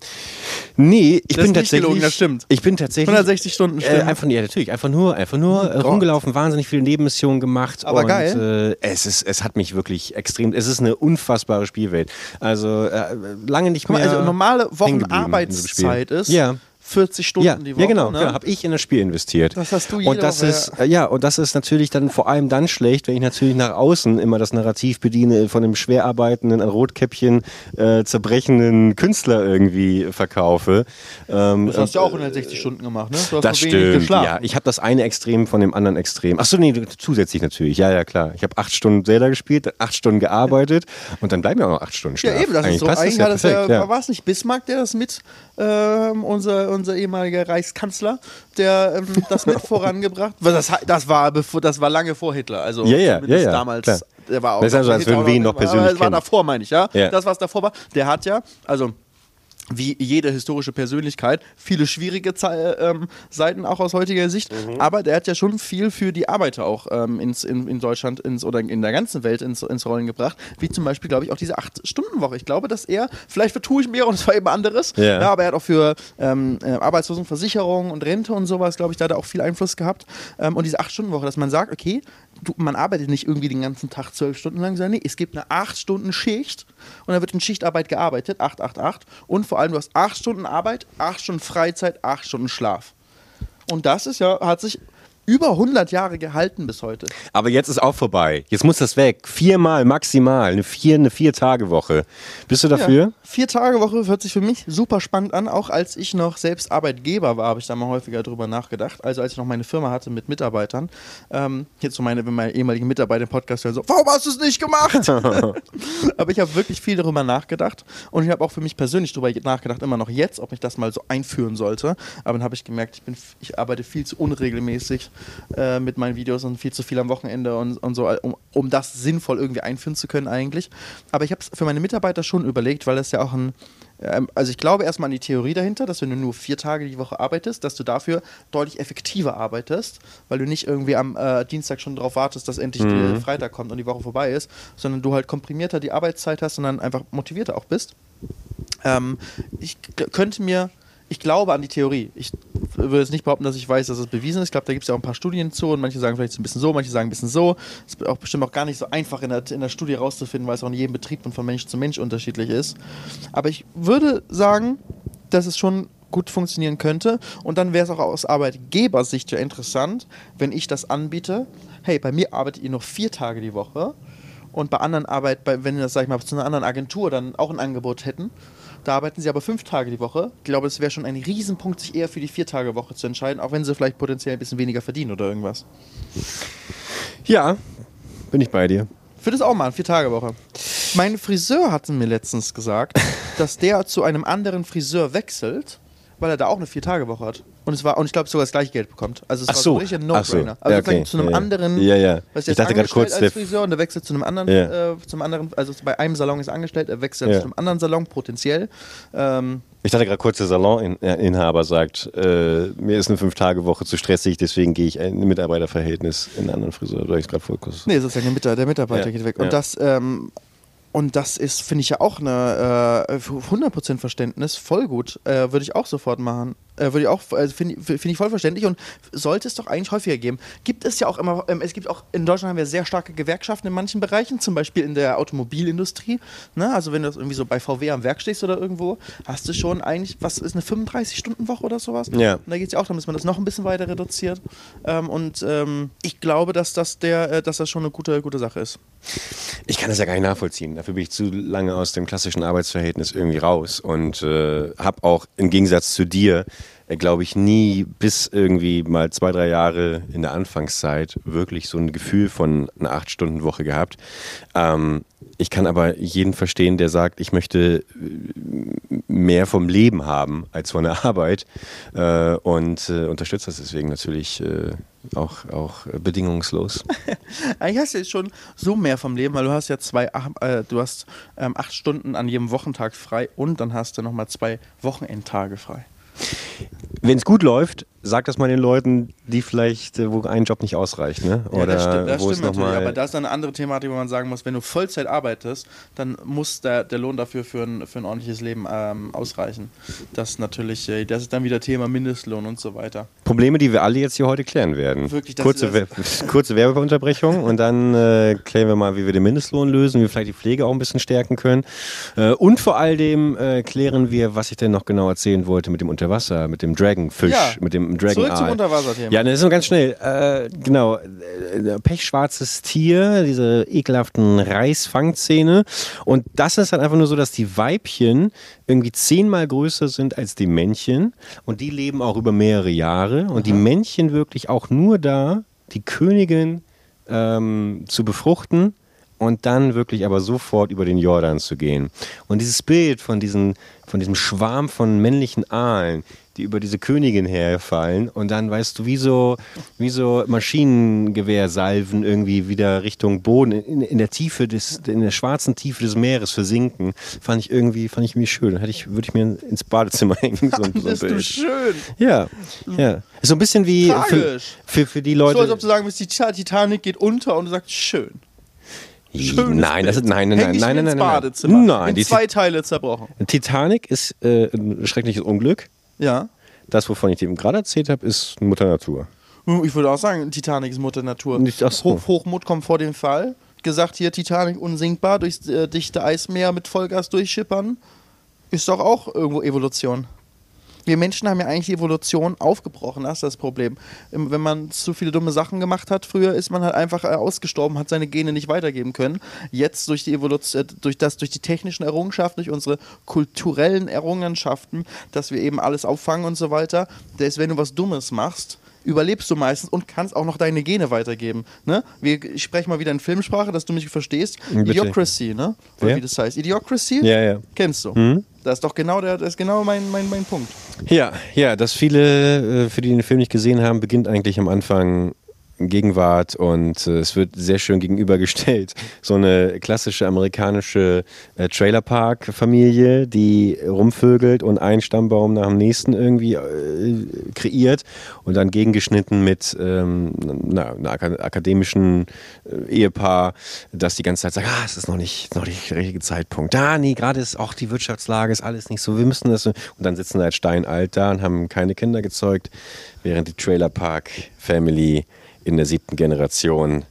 [SPEAKER 2] nee, ich
[SPEAKER 1] das
[SPEAKER 2] bin tatsächlich. Gelogen,
[SPEAKER 1] das stimmt.
[SPEAKER 2] Ich bin tatsächlich.
[SPEAKER 1] 160 Stunden
[SPEAKER 2] äh, einfach, ja, natürlich. Einfach nur, einfach nur äh, rumgelaufen, wahnsinnig viele Nebenmissionen gemacht.
[SPEAKER 1] Aber und, geil.
[SPEAKER 2] Äh, es, ist, es hat mich wirklich extrem. Es ist eine unfassbare Spielwelt. Also äh, lange nicht mehr. Mal,
[SPEAKER 1] also normale Wochenarbeitszeit ist.
[SPEAKER 2] Ja
[SPEAKER 1] 40 Stunden
[SPEAKER 2] ja,
[SPEAKER 1] die Woche.
[SPEAKER 2] Ja, genau. Ne? genau habe ich in das Spiel investiert.
[SPEAKER 1] Das hast du jede
[SPEAKER 2] und das
[SPEAKER 1] Woche,
[SPEAKER 2] ist ja. ja. und das ist natürlich dann vor allem dann schlecht, wenn ich natürlich nach außen immer das Narrativ bediene von einem schwer arbeitenden, an Rotkäppchen äh, zerbrechenden Künstler irgendwie verkaufe.
[SPEAKER 1] Ähm, das hast du ja auch 160 Stunden gemacht, ne? Du
[SPEAKER 2] hast das stimmt. Ja, ich habe das eine Extrem von dem anderen Extrem. Achso, nee, zusätzlich natürlich. Ja, ja, klar. Ich habe acht Stunden Zelda gespielt, acht Stunden gearbeitet und dann bleiben ja auch noch acht Stunden Schlaf.
[SPEAKER 1] Ja, eben, das eigentlich ist so. Eigentlich das ja perfekt, ja, war es nicht Bismarck, der das mit ähm, unser, unser ehemaliger Reichskanzler, der ähm, das mit vorangebracht. Das, das, war bevor, das war lange vor Hitler. Also
[SPEAKER 2] ja, ja, ja, ja,
[SPEAKER 1] damals. Klar. Der war auch
[SPEAKER 2] das ist also, als würden wir ihn noch persönlich
[SPEAKER 1] Das war davor, meine ich, ja. ja. Das, was davor war. Der hat ja, also wie jede historische Persönlichkeit, viele schwierige Ze ähm, Seiten auch aus heutiger Sicht, mhm. aber der hat ja schon viel für die Arbeiter auch ähm, ins, in, in Deutschland ins, oder in der ganzen Welt ins, ins Rollen gebracht, wie zum Beispiel, glaube ich, auch diese Acht-Stunden-Woche. Ich glaube, dass er, vielleicht vertue ich mir und es war eben anderes, yeah. ja, aber er hat auch für ähm, äh, Arbeitslosenversicherung und Rente und sowas, glaube ich, da hat er auch viel Einfluss gehabt. Ähm, und diese Acht-Stunden-Woche, dass man sagt, okay, du, man arbeitet nicht irgendwie den ganzen Tag zwölf Stunden lang, sondern nee, es gibt eine acht Stunden Schicht und da wird in Schichtarbeit gearbeitet, 8, 8, 8. Und vor allem, du hast acht Stunden Arbeit, acht Stunden Freizeit, acht Stunden Schlaf. Und das ist ja, hat sich über 100 Jahre gehalten bis heute.
[SPEAKER 2] Aber jetzt ist auch vorbei. Jetzt muss das weg. Viermal maximal. Eine vier, eine vier. Bist du dafür? Ja,
[SPEAKER 1] vier Tage Woche hört sich für mich super spannend an. Auch als ich noch selbst Arbeitgeber war, habe ich da mal häufiger drüber nachgedacht. Also als ich noch meine Firma hatte mit Mitarbeitern. Ähm, jetzt so meine, wenn meine ehemaligen Mitarbeiter im Podcast hören, so, warum hast du es nicht gemacht? Aber ich habe wirklich viel darüber nachgedacht. Und ich habe auch für mich persönlich darüber nachgedacht, immer noch jetzt, ob ich das mal so einführen sollte. Aber dann habe ich gemerkt, ich, bin, ich arbeite viel zu unregelmäßig äh, mit meinen Videos und viel zu viel am Wochenende und, und so, um, um das sinnvoll irgendwie einführen zu können eigentlich. Aber ich habe es für meine Mitarbeiter schon überlegt, weil es ja auch ein, ähm, also ich glaube erstmal an die Theorie dahinter, dass wenn du nur vier Tage die Woche arbeitest, dass du dafür deutlich effektiver arbeitest, weil du nicht irgendwie am äh, Dienstag schon darauf wartest, dass endlich mhm. der Freitag kommt und die Woche vorbei ist, sondern du halt komprimierter die Arbeitszeit hast und dann einfach motivierter auch bist. Ähm, ich könnte mir ich glaube an die Theorie. Ich würde jetzt nicht behaupten, dass ich weiß, dass es bewiesen ist. Ich glaube, da gibt es ja auch ein paar Studien zu und manche sagen vielleicht ein bisschen so, manche sagen ein bisschen so. Es ist auch bestimmt auch gar nicht so einfach in der, in der Studie rauszufinden, weil es auch in jedem Betrieb und von Mensch zu Mensch unterschiedlich ist. Aber ich würde sagen, dass es schon gut funktionieren könnte. Und dann wäre es auch aus Arbeitgebersicht ja interessant, wenn ich das anbiete. Hey, bei mir arbeitet ihr noch vier Tage die Woche. Und bei anderen Arbeit, bei, wenn das, sag ich mal, zu einer anderen Agentur dann auch ein Angebot hätten, da arbeiten sie aber fünf Tage die Woche. Ich glaube, es wäre schon ein Riesenpunkt, sich eher für die Vier-Tage-Woche zu entscheiden, auch wenn sie vielleicht potenziell ein bisschen weniger verdienen oder irgendwas.
[SPEAKER 2] Ja, bin ich bei dir.
[SPEAKER 1] Für das auch mal, eine Vier-Tage-Woche. Mein Friseur hat mir letztens gesagt, dass der zu einem anderen Friseur wechselt, weil er da auch eine Vier-Tage-Woche hat. Und es war, und ich glaube, sogar das gleiche Geld bekommt. Also es
[SPEAKER 2] Ach
[SPEAKER 1] war
[SPEAKER 2] so.
[SPEAKER 1] richtig ein No-Brainer.
[SPEAKER 2] So. Also
[SPEAKER 1] ja, okay. zu einem
[SPEAKER 2] ja,
[SPEAKER 1] anderen,
[SPEAKER 2] ja, ja.
[SPEAKER 1] Was
[SPEAKER 2] ich dachte gerade kurz
[SPEAKER 1] als Friseur und der wechselt zu einem anderen, ja. äh, zum anderen, also bei einem Salon ist angestellt, er wechselt zu einem anderen Salon, potenziell. Ähm,
[SPEAKER 2] ich dachte gerade kurz, der Saloninhaber sagt, äh, mir ist eine Fünf-Tage-Woche zu stressig, deswegen gehe ich in ein Mitarbeiterverhältnis in einen anderen Friseur. Oder ich gerade kurz.
[SPEAKER 1] Nee, sozusagen der, der Mitarbeiter geht weg. Und das ähm, und das ist, finde ich ja auch eine äh, 100% Verständnis, voll gut. Äh, Würde ich auch sofort machen. Äh, Würde ich auch, also finde find ich voll verständlich und sollte es doch eigentlich häufiger geben. Gibt es ja auch immer, ähm, es gibt auch, in Deutschland haben wir sehr starke Gewerkschaften in manchen Bereichen, zum Beispiel in der Automobilindustrie. Ne? Also wenn du irgendwie so bei VW am Werk stehst oder irgendwo, hast du schon eigentlich, was ist eine 35-Stunden-Woche oder sowas?
[SPEAKER 2] Ja. Und
[SPEAKER 1] da geht es ja auch darum, dass man das noch ein bisschen weiter reduziert. Ähm, und ähm, ich glaube, dass das, der, äh, dass das schon eine gute, gute Sache ist.
[SPEAKER 2] Ich kann das ja gar nicht nachvollziehen. Dafür bin ich zu lange aus dem klassischen Arbeitsverhältnis irgendwie raus und äh, habe auch im Gegensatz zu dir, glaube ich, nie bis irgendwie mal zwei, drei Jahre in der Anfangszeit wirklich so ein Gefühl von einer Acht-Stunden-Woche gehabt. Ähm, ich kann aber jeden verstehen, der sagt, ich möchte äh, mehr vom Leben haben als von der Arbeit äh, und äh, unterstützt das deswegen natürlich äh, auch, auch bedingungslos.
[SPEAKER 1] Eigentlich hast du jetzt schon so mehr vom Leben, weil du hast ja zwei, äh, du hast ähm, acht Stunden an jedem Wochentag frei und dann hast du nochmal zwei Wochenendtage frei.
[SPEAKER 2] Wenn es gut läuft, sag das mal den Leuten, die vielleicht, äh, wo ein Job nicht ausreicht, ne?
[SPEAKER 1] Oder ja, das stimmt, das stimmt natürlich, aber das ist eine andere Thematik, wo man sagen muss, wenn du Vollzeit arbeitest, dann muss der, der Lohn dafür für ein, für ein ordentliches Leben ähm, ausreichen. Das ist natürlich, äh, das ist dann wieder Thema Mindestlohn und so weiter.
[SPEAKER 2] Probleme, die wir alle jetzt hier heute klären werden.
[SPEAKER 1] Wirklich,
[SPEAKER 2] das kurze, das kurze Werbeunterbrechung und dann äh, klären wir mal, wie wir den Mindestlohn lösen, wie wir vielleicht die Pflege auch ein bisschen stärken können. Äh, und vor allem äh, klären wir, was ich denn noch genau erzählen wollte mit dem Unterwasser, mit dem Dragonfish, ja. mit dem Dragon
[SPEAKER 1] Zurück zum Unterwasserthema.
[SPEAKER 2] Ja, das ist nur ganz schnell. Äh, genau, äh, pechschwarzes Tier, diese ekelhaften Reißfangzähne. Und das ist dann einfach nur so, dass die Weibchen irgendwie zehnmal größer sind als die Männchen. Und die leben auch über mehrere Jahre. Und Aha. die Männchen wirklich auch nur da, die Königin ähm, zu befruchten und dann wirklich aber sofort über den Jordan zu gehen. Und dieses Bild von, diesen, von diesem Schwarm von männlichen Aalen, die über diese Königin herfallen und dann, weißt du, wie so, wie so Maschinengewehrsalven irgendwie wieder Richtung Boden, in, in, der Tiefe des, in der schwarzen Tiefe des Meeres versinken, fand ich irgendwie, fand ich irgendwie schön. Hätte ich, würde ich mir ins Badezimmer hängen. So,
[SPEAKER 1] so Bild. du schön.
[SPEAKER 2] Ja, ja. So ein bisschen wie für, für, für, die Leute. So,
[SPEAKER 1] als ob du sagen willst, die Titanic geht unter und du sagst schön.
[SPEAKER 2] Schönes nein, das ist, nein, nein, nein, nein, nein, nein,
[SPEAKER 1] Badezimmer. Nein, in die zwei Teile zerbrochen.
[SPEAKER 2] Titanic ist äh, ein schreckliches Unglück.
[SPEAKER 1] Ja.
[SPEAKER 2] Das, wovon ich dir eben gerade erzählt habe, ist Mutter Natur.
[SPEAKER 1] Ich würde auch sagen, Titanic ist Mutter Natur.
[SPEAKER 2] Nicht, ach so.
[SPEAKER 1] Hoch, Hochmut kommt vor dem Fall. Gesagt, hier Titanic unsinkbar, durchs äh, dichte Eismeer mit Vollgas durchschippern. Ist doch auch irgendwo Evolution. Wir Menschen haben ja eigentlich die Evolution aufgebrochen, das ist das Problem. Wenn man zu viele dumme Sachen gemacht hat, früher ist man halt einfach äh, ausgestorben, hat seine Gene nicht weitergeben können. Jetzt durch die Evolution, durch das, durch die technischen Errungenschaften, durch unsere kulturellen Errungenschaften, dass wir eben alles auffangen und so weiter, da ist, wenn du was Dummes machst, überlebst du meistens und kannst auch noch deine Gene weitergeben. Ne? Wir, ich spreche mal wieder in Filmsprache, dass du mich verstehst.
[SPEAKER 2] Bitte.
[SPEAKER 1] Idiocracy, ne? Oder
[SPEAKER 2] Ja.
[SPEAKER 1] wie das heißt. Idiocracy?
[SPEAKER 2] Ja, ja.
[SPEAKER 1] Kennst du.
[SPEAKER 2] Mhm.
[SPEAKER 1] Das ist doch genau, der, das ist genau mein, mein, mein Punkt.
[SPEAKER 2] Ja, ja, dass viele, äh, für die den Film nicht gesehen haben, beginnt eigentlich am Anfang Gegenwart und äh, es wird sehr schön gegenübergestellt. So eine klassische amerikanische äh, Trailerpark-Familie, die rumvögelt und einen Stammbaum nach dem nächsten irgendwie äh, kreiert und dann gegengeschnitten mit ähm, einer aka- akademischen äh, Ehepaar, das die ganze Zeit sagt, ah, es ist noch nicht, noch nicht der richtige Zeitpunkt. Da, nee, gerade ist auch die Wirtschaftslage, ist alles nicht so, wir müssen das. Und dann sitzen sie halt steinalt da und haben keine Kinder gezeugt, während die Trailerpark-Family in der siebten Generation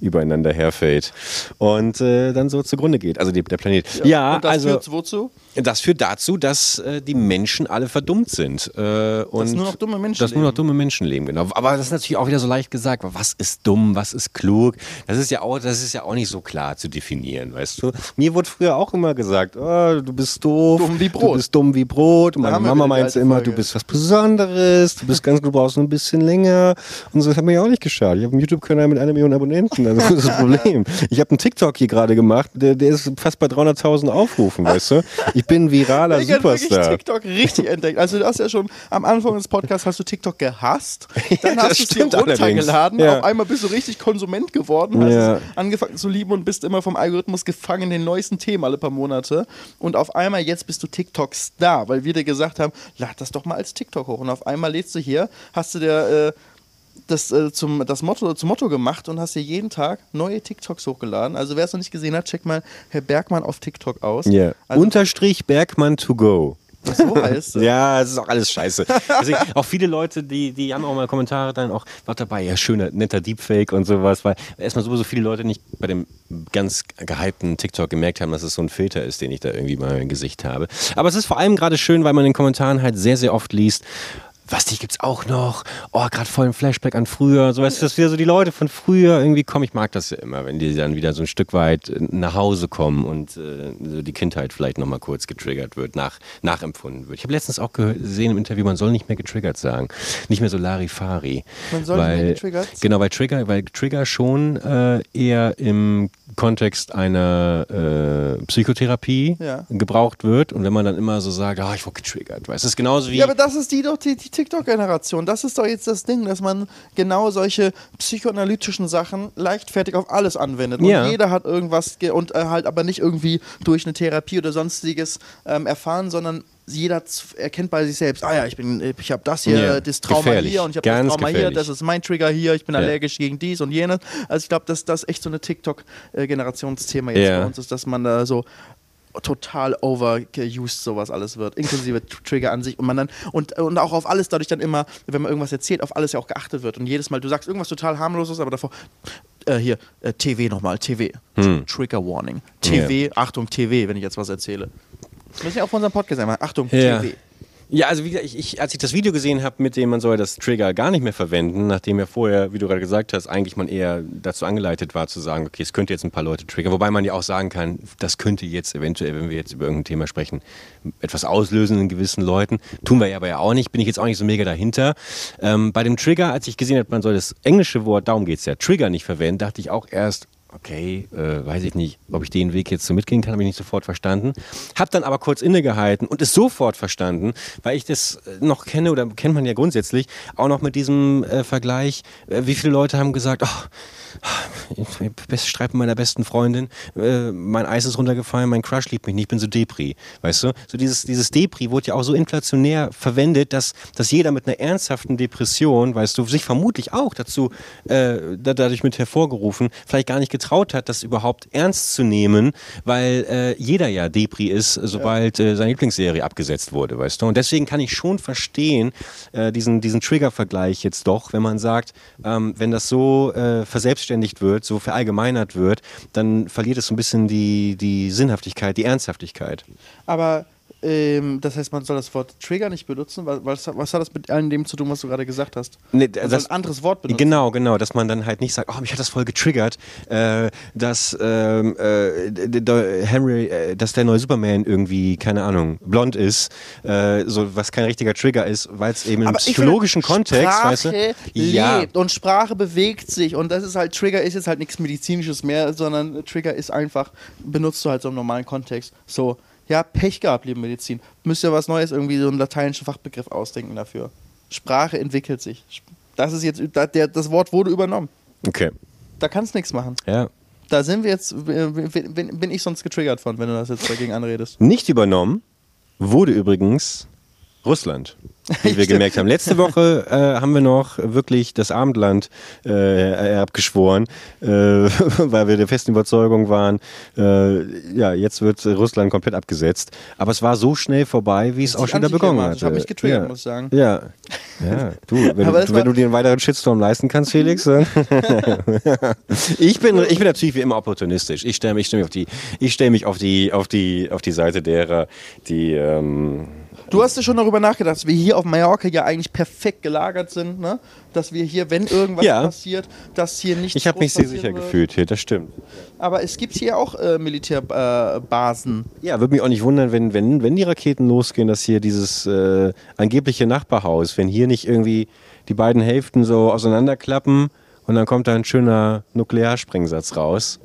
[SPEAKER 2] übereinander herfällt und äh, dann so zugrunde geht. Also die, der Planet. Ja,
[SPEAKER 1] und das
[SPEAKER 2] also
[SPEAKER 1] führt wozu?
[SPEAKER 2] Das führt dazu, dass äh, die Menschen alle verdummt sind. Äh, und
[SPEAKER 1] nur noch dumme Menschen
[SPEAKER 2] Dass nur noch
[SPEAKER 1] leben.
[SPEAKER 2] dumme Menschen leben, genau. Aber das ist natürlich auch wieder so leicht gesagt. Was ist dumm, was ist klug? Das ist ja auch, das ist ja auch nicht so klar zu definieren, weißt du? Mir wurde früher auch immer gesagt, oh, du bist doof.
[SPEAKER 1] Dumm wie
[SPEAKER 2] Du
[SPEAKER 1] Brot.
[SPEAKER 2] bist dumm wie Brot. Und meine Mama meinte immer,
[SPEAKER 1] Folge.
[SPEAKER 2] du bist was Besonderes, du bist ganz, du brauchst nur ein bisschen länger. Und so das hat mir ja auch nicht geschadet. Ich habe einen YouTube-Kanal mit einer Million Abonnenten. Also das ist das Problem. Ich habe einen TikTok hier gerade gemacht, der, der ist fast bei 300.000 Aufrufen, weißt du? Ich bin ein viraler
[SPEAKER 1] Ich
[SPEAKER 2] Superstar.
[SPEAKER 1] TikTok richtig entdeckt. Also du hast ja schon am Anfang des Podcasts hast du TikTok gehasst. Dann hast du es dir runtergeladen.
[SPEAKER 2] Ja.
[SPEAKER 1] Auf einmal bist du richtig Konsument geworden, hast
[SPEAKER 2] Ja.
[SPEAKER 1] es angefangen zu lieben und bist immer vom Algorithmus gefangen in den neuesten Themen alle paar Monate. Und auf einmal jetzt bist du TikTok-Star, weil wir dir gesagt haben, lad das doch mal als TikTok hoch. Und auf einmal lädst du hier, hast du dir äh, das, äh, zum, das Motto, zum Motto gemacht und hast dir jeden Tag neue TikToks hochgeladen. Also wer es noch nicht gesehen hat, check mal Herr Bergmann auf TikTok aus.
[SPEAKER 2] Ja.
[SPEAKER 1] Also,
[SPEAKER 2] Unterstrich Bergmann to go.
[SPEAKER 1] so heißt es.
[SPEAKER 2] Ja, es ist auch alles scheiße. Deswegen, auch viele Leute, die, die haben auch mal Kommentare dann auch, was dabei, ja, schöner, netter Deepfake und sowas, weil erstmal sowieso viele Leute nicht bei dem ganz gehypten TikTok gemerkt haben, dass es so ein Filter ist, den ich da irgendwie mal im Gesicht habe. Aber es ist vor allem gerade schön, weil man in den Kommentaren halt sehr, sehr oft liest, was, die gibt's auch noch? Oh, gerade voll ein Flashback an früher. So, weißt du, dass wieder so die Leute von früher irgendwie kommen. Ich mag das ja immer, wenn die dann wieder so ein Stück weit äh, nach Hause kommen und äh, so die Kindheit vielleicht nochmal kurz getriggert wird, nach, nachempfunden wird. Ich habe letztens auch gesehen im Interview, man soll nicht mehr getriggert sagen. Nicht mehr so Larifari.
[SPEAKER 1] Man soll nicht
[SPEAKER 2] weil,
[SPEAKER 1] mehr getriggert?
[SPEAKER 2] Genau, weil Trigger, weil Trigger schon äh, eher im Kontext einer äh, Psychotherapie
[SPEAKER 1] Ja.
[SPEAKER 2] gebraucht wird. Und wenn man dann immer so sagt, ah, ich wurde getriggert, weißt du, das ist genauso wie.
[SPEAKER 1] Ja, aber das ist die doch die, die TikTok-Generation. Das ist doch jetzt das Ding, dass man genau solche psychoanalytischen Sachen leichtfertig auf alles anwendet. Und
[SPEAKER 2] Ja.
[SPEAKER 1] jeder hat irgendwas ge und äh, halt aber nicht irgendwie durch eine Therapie oder sonstiges ähm, erfahren, sondern jeder erkennt bei sich selbst, ah ja, ich bin, ich habe das hier,
[SPEAKER 2] Ja,
[SPEAKER 1] das Trauma
[SPEAKER 2] gefährlich.
[SPEAKER 1] hier und ich habe das Trauma hier,
[SPEAKER 2] gefährlich.
[SPEAKER 1] das ist mein Trigger hier, ich bin
[SPEAKER 2] Ja.
[SPEAKER 1] allergisch gegen dies und jenes. Also ich glaube, dass das echt so eine TikTok-Generationsthema jetzt
[SPEAKER 2] Ja.
[SPEAKER 1] bei uns ist, dass man da so total overused sowas alles wird, inklusive Tr- Trigger an sich und man dann und, und auch auf alles dadurch dann immer, wenn man irgendwas erzählt, auf alles ja auch geachtet wird und jedes Mal, du sagst irgendwas total harmloses, aber davor äh, hier, äh, TV nochmal, TV.
[SPEAKER 2] Hm.
[SPEAKER 1] Trigger Warning. TV, Achtung, TV, wenn ich jetzt was erzähle. Das müssen ja auch von unserem Podcast einmal. Achtung,
[SPEAKER 2] Ja.
[SPEAKER 1] TV.
[SPEAKER 2] Ja, also wie gesagt, ich, ich, als ich das Video gesehen habe, mit dem man soll das Trigger gar nicht mehr verwenden, nachdem ja vorher, wie du gerade gesagt hast, eigentlich man eher dazu angeleitet war zu sagen, okay, es könnte jetzt ein paar Leute triggern, wobei man ja auch sagen kann, das könnte jetzt eventuell, wenn wir jetzt über irgendein Thema sprechen, etwas auslösen in gewissen Leuten. Tun wir ja aber ja auch nicht, bin ich jetzt auch nicht so mega dahinter. Ähm, bei dem Trigger, als ich gesehen habe, man soll das englische Wort, darum geht es ja, Trigger nicht verwenden, dachte ich auch erst, okay, äh, weiß ich nicht, ob ich den Weg jetzt so mitgehen kann, habe ich nicht sofort verstanden. Hab dann aber kurz innegehalten und es sofort verstanden, weil ich das äh, noch kenne oder kennt man ja grundsätzlich, auch noch mit diesem äh, Vergleich, äh, wie viele Leute haben gesagt, oh, best Streit mit meiner besten Freundin, äh, mein Eis ist runtergefallen, mein Crush liebt mich nicht, ich bin so Depri, weißt du? So dieses, dieses Depri wurde ja auch so inflationär verwendet, dass, dass jeder mit einer ernsthaften Depression, weißt du, sich vermutlich auch dazu, äh, da, dadurch mit hervorgerufen, vielleicht gar nicht getraut hat, das überhaupt ernst zu nehmen, weil äh, jeder ja Depri ist, sobald äh, seine Lieblingsserie abgesetzt wurde, weißt du. Und deswegen kann ich schon verstehen, äh, diesen, diesen Trigger-Vergleich jetzt doch, wenn man sagt, ähm, wenn das so äh, verselbstständigt wird, so verallgemeinert wird, dann verliert es so ein bisschen die, die Sinnhaftigkeit, die Ernsthaftigkeit.
[SPEAKER 1] Aber ähm, das heißt, man soll das Wort Trigger nicht benutzen. Was, was hat das mit all dem zu tun, was du gerade gesagt hast?
[SPEAKER 2] Nee, man das, ein anderes Wort benutzen. Genau, genau, dass man dann halt nicht sagt, oh, mich hat das voll getriggert, äh, dass ähm, äh, Henry, äh, dass der neue Superman irgendwie, keine Ahnung, blond ist, äh, so was kein richtiger Trigger ist, weil es eben im psychologischen finde, Kontext,
[SPEAKER 1] Sprache
[SPEAKER 2] weißt du,
[SPEAKER 1] lebt ja. und Sprache bewegt sich und das ist halt Trigger ist jetzt halt nichts medizinisches mehr, sondern Trigger ist einfach benutzt du halt so im normalen Kontext. So ja, Pech gehabt, liebe Medizin. Müsst ihr was Neues, irgendwie so einen lateinischen Fachbegriff ausdenken dafür. Sprache entwickelt sich. Das ist jetzt, das Wort wurde übernommen.
[SPEAKER 2] Okay.
[SPEAKER 1] Da kannst du nichts machen.
[SPEAKER 2] Ja.
[SPEAKER 1] Da sind wir jetzt, bin ich sonst getriggert von, wenn du das jetzt dagegen anredest.
[SPEAKER 2] Nicht übernommen wurde übrigens Russland. Wie wir gemerkt haben. Letzte Woche äh, haben wir noch wirklich das Abendland äh, abgeschworen, äh, weil wir der festen Überzeugung waren, äh, ja, jetzt wird Russland komplett abgesetzt. Aber es war so schnell vorbei, wie es auch schon wieder begonnen hat.
[SPEAKER 1] Ich habe mich getriggert, ja. muss ich sagen.
[SPEAKER 2] Ja, ja. Du, wenn, du, wenn du dir einen weiteren Shitstorm leisten kannst, Felix. ich, bin, ich bin natürlich wie immer opportunistisch. Ich stelle mich, stell mich, auf die, ich stell mich auf, die, auf, die, auf die Seite derer, die... Ähm,
[SPEAKER 1] Du hast ja schon darüber nachgedacht, dass wir hier auf Mallorca ja eigentlich perfekt gelagert sind, ne? Dass wir hier, wenn irgendwas ja. passiert, dass hier nicht.
[SPEAKER 2] Ich habe mich sehr sicher wird. gefühlt hier, das stimmt.
[SPEAKER 1] Aber es gibt hier auch äh, Militärbasen.
[SPEAKER 2] Äh, ja, würde mich auch nicht wundern, wenn, wenn, wenn die Raketen losgehen, dass hier dieses äh, angebliche Nachbarhaus, wenn hier nicht irgendwie die beiden Hälften so auseinanderklappen und dann kommt da ein schöner Nuklearsprengsatz raus.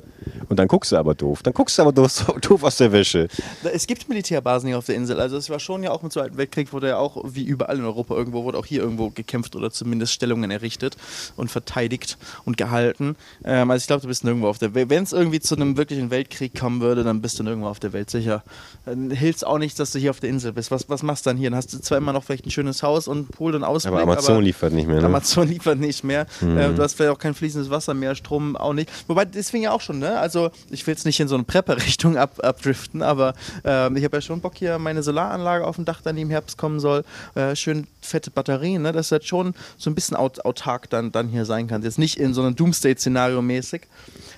[SPEAKER 2] Und dann guckst du aber doof. Dann guckst du aber doof, doof aus der Wäsche.
[SPEAKER 1] Es gibt Militärbasen hier auf der Insel. Also es war schon ja auch mit dem Zweiten Weltkrieg, wurde ja auch, wie überall in Europa irgendwo, wurde auch hier irgendwo gekämpft oder zumindest Stellungen errichtet und verteidigt und gehalten. Ähm, also ich glaube, du bist nirgendwo auf der Welt. Wenn es irgendwie zu einem wirklichen Weltkrieg kommen würde, dann bist du nirgendwo auf der Welt sicher. Dann hilft es auch nicht, dass du hier auf der Insel bist. Was, was machst du dann hier? Dann hast du zwar immer noch vielleicht ein schönes Haus und Pool und Ausblick.
[SPEAKER 2] Aber Amazon aber liefert nicht mehr. Ne?
[SPEAKER 1] Amazon liefert nicht mehr. Mhm. Äh, du hast vielleicht auch kein fließendes Wasser mehr, Strom auch nicht. Wobei, deswegen ja auch schon, ne? Also ich will jetzt nicht in so eine Prepper-Richtung ab, abdriften, aber äh, ich habe ja schon Bock hier, meine Solaranlage auf dem Dach dann, die im Herbst kommen soll. Äh, schön fette Batterien, ne? dass das schon so ein bisschen aut autark dann, dann hier sein kann. Jetzt nicht in so einem Doomsday-Szenario mäßig,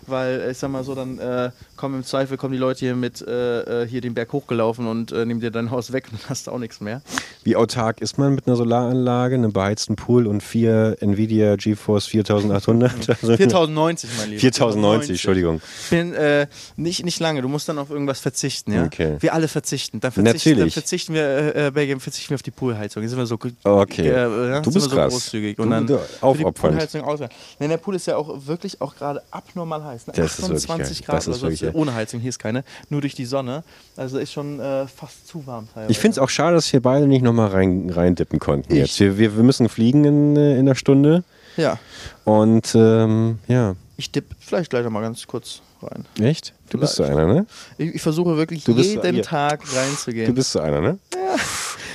[SPEAKER 1] weil ich sag mal so, dann äh, kommen im Zweifel kommen die Leute hier mit äh, äh, hier den Berg hochgelaufen und äh, nehmen dir dein Haus weg und dann hast du auch nichts mehr.
[SPEAKER 2] Wie autark ist man mit einer Solaranlage, einem beheizten Pool und vier Nvidia GeForce 4800?
[SPEAKER 1] 4090, mein Lieber.
[SPEAKER 2] 4090, Entschuldigung.
[SPEAKER 1] Bin äh, nicht, nicht lange, du musst dann auf irgendwas verzichten, ja?
[SPEAKER 2] Okay.
[SPEAKER 1] Wir alle verzichten. Dann verzichten,
[SPEAKER 2] Natürlich.
[SPEAKER 1] Dann verzichten wir, äh, Belgien, verzichten wir auf die Poolheizung. Jetzt sind wir so,
[SPEAKER 2] okay.
[SPEAKER 1] Du
[SPEAKER 2] bist
[SPEAKER 1] so
[SPEAKER 2] krass.
[SPEAKER 1] großzügig.
[SPEAKER 2] Und dann aufopfernd.
[SPEAKER 1] Denn der Pool ist ja auch wirklich auch gerade abnormal heiß. Ne?
[SPEAKER 2] Das 28
[SPEAKER 1] Grad oder so. Ohne Heizung, hier ist keine. Nur durch die Sonne. Also ist schon äh, fast zu warm
[SPEAKER 2] teilweise. Ich finde es auch schade, dass wir beide nicht nochmal rein, rein dippen konnten ich. jetzt. Wir, wir, wir müssen fliegen in, äh, in der Stunde.
[SPEAKER 1] Ja.
[SPEAKER 2] Und ähm, ja.
[SPEAKER 1] Ich dippe vielleicht gleich nochmal ganz kurz rein.
[SPEAKER 2] Echt? Du vielleicht. bist so einer, ne?
[SPEAKER 1] Ich, ich versuche wirklich jeden so, Tag reinzugehen.
[SPEAKER 2] Du bist so einer, ne?
[SPEAKER 1] Ja.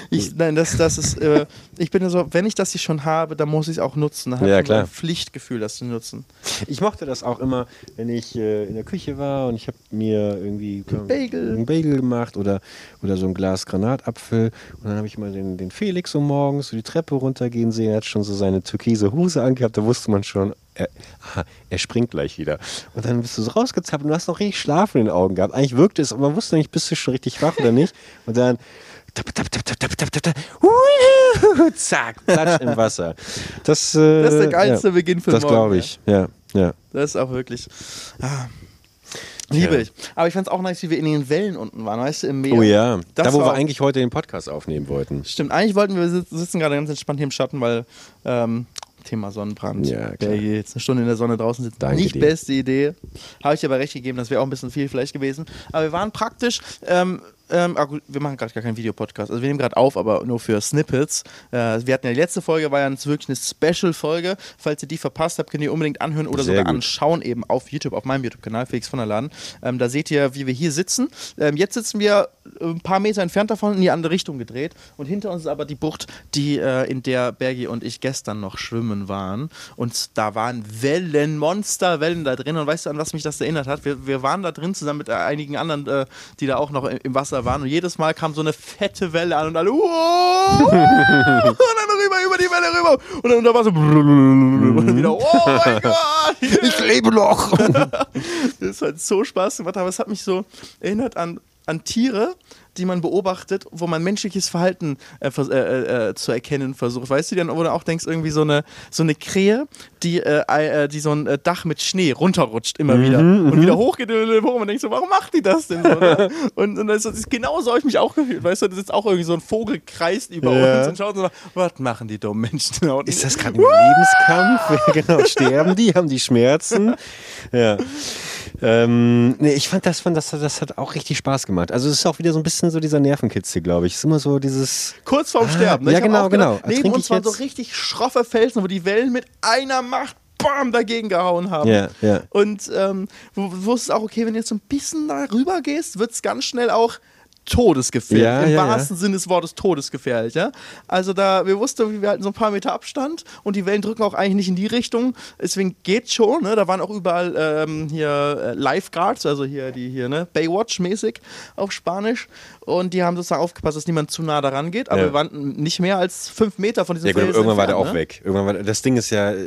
[SPEAKER 1] Ich, nein, das, das ist, äh, ich bin so, wenn ich das hier schon habe, dann muss ich es auch nutzen. Da habe
[SPEAKER 2] ja,
[SPEAKER 1] ich
[SPEAKER 2] klar.
[SPEAKER 1] ein Pflichtgefühl, das zu nutzen.
[SPEAKER 2] Ich mochte das auch immer, wenn ich äh, in der Küche war und ich habe mir irgendwie
[SPEAKER 1] ein Bagel.
[SPEAKER 2] einen Bagel gemacht oder, oder so ein Glas Granatapfel und dann habe ich mal den, den Felix so morgens so die Treppe runtergehen sehen, er hat schon so seine türkise Hose angehabt, da wusste man schon, er, aha, er, springt gleich wieder. Und dann bist du so rausgezappt und du hast noch richtig Schlaf in den Augen gehabt. Eigentlich wirkte es, aber man wusste nicht, bist du schon richtig wach oder nicht. Und dann Zack, platsch im Wasser. Das, äh,
[SPEAKER 1] das ist der geilste
[SPEAKER 2] ja,
[SPEAKER 1] Beginn für
[SPEAKER 2] Das glaube ich, ja. ja.
[SPEAKER 1] Das ist auch wirklich. Ah. Liebe ja. ich. Aber ich fand es auch nice, wie wir in den Wellen unten waren, weißt du, im Meer.
[SPEAKER 2] Oh ja, das da wo wir eigentlich heute den Podcast aufnehmen wollten.
[SPEAKER 1] Stimmt, eigentlich wollten wir sitzen gerade ganz entspannt hier im Schatten, weil ähm, Thema Sonnenbrand.
[SPEAKER 2] Ja, klar. Wer
[SPEAKER 1] jetzt eine Stunde in der Sonne draußen sitzt,
[SPEAKER 2] Danke
[SPEAKER 1] nicht
[SPEAKER 2] dir.
[SPEAKER 1] beste Idee. Habe ich aber recht gegeben, das wäre auch ein bisschen viel vielleicht gewesen. Aber wir waren praktisch ähm, ähm, ah wir machen gerade gar keinen Videopodcast. Also wir nehmen gerade auf, aber nur für Snippets. Äh, wir hatten ja die letzte Folge, war ja wirklich eine Special-Folge. Falls ihr die verpasst habt, könnt ihr unbedingt anhören oder Sehr sogar gut. anschauen, eben auf YouTube, auf meinem YouTube-Kanal, Felix von der Laden. Ähm, da seht ihr, wie wir hier sitzen. Ähm, jetzt sitzen wir ein paar Meter entfernt davon in die andere Richtung gedreht. Und hinter uns ist aber die Bucht, die, äh, in der Bergi und ich gestern noch schwimmen waren. Und da waren Wellen, Monsterwellen da drin. Und weißt du, an was mich das erinnert hat? Wir, wir waren da drin zusammen mit einigen anderen, äh, die da auch noch im Wasser waren. Und jedes Mal kam so eine fette Welle an und alle, wow, und dann rüber, über die Welle rüber. Und dann, und dann war so, und dann wieder, oh mein Gott,
[SPEAKER 2] ich lebe noch.
[SPEAKER 1] das hat so Spaß gemacht, aber es hat mich so erinnert an, an Tiere, die man beobachtet, wo man menschliches Verhalten äh, äh, äh, zu erkennen versucht. Weißt du, dann, wo du auch denkst, irgendwie so eine, so eine Krähe, die, äh, äh, die so ein äh, Dach mit Schnee runterrutscht immer mhm, wieder und mhm. wieder hochgeht und man denkt so, warum macht die das denn so? Ne? und, und das ist, genau so habe ich mich auch gefühlt. Weißt du, das ist auch irgendwie so ein Vogel kreist über ja. uns und schaut so, was machen die dummen Menschen?
[SPEAKER 2] ist das gerade ein Lebenskampf? genau, sterben die, haben die Schmerzen? Ja. Ähm, nee, ich fand das, fand das, das hat auch richtig Spaß gemacht. Also es ist auch wieder so ein bisschen so dieser Nervenkitzel, glaube ich. Ist immer so dieses...
[SPEAKER 1] Kurz vorm ah, Sterben.
[SPEAKER 2] Ne? Ja, genau, genau.
[SPEAKER 1] Neben uns waren so richtig schroffe Felsen, wo die Wellen mit einer Macht bam, dagegen gehauen haben.
[SPEAKER 2] Yeah, yeah.
[SPEAKER 1] Und ähm, wo, wo es auch, okay, wenn du jetzt so ein bisschen darüber gehst, wird es ganz schnell auch todesgefährlich. Ja, Im ja, wahrsten ja. Sinne des Wortes todesgefährlich. Ja? Also da, wir wussten, wir halten so ein paar Meter Abstand und die Wellen drücken auch eigentlich nicht in die Richtung. Deswegen geht schon. Ne? Da waren auch überall ähm, hier äh, Lifeguards, also hier die hier, ne? Baywatch-mäßig auf Spanisch. Und die haben sozusagen aufgepasst, dass niemand zu nah daran geht. Aber wir waren nicht mehr als fünf Meter von diesem
[SPEAKER 2] Ja, gut, irgendwann entfernt, war der auch ne? weg. Irgendwann war, das Ding ist ja, äh,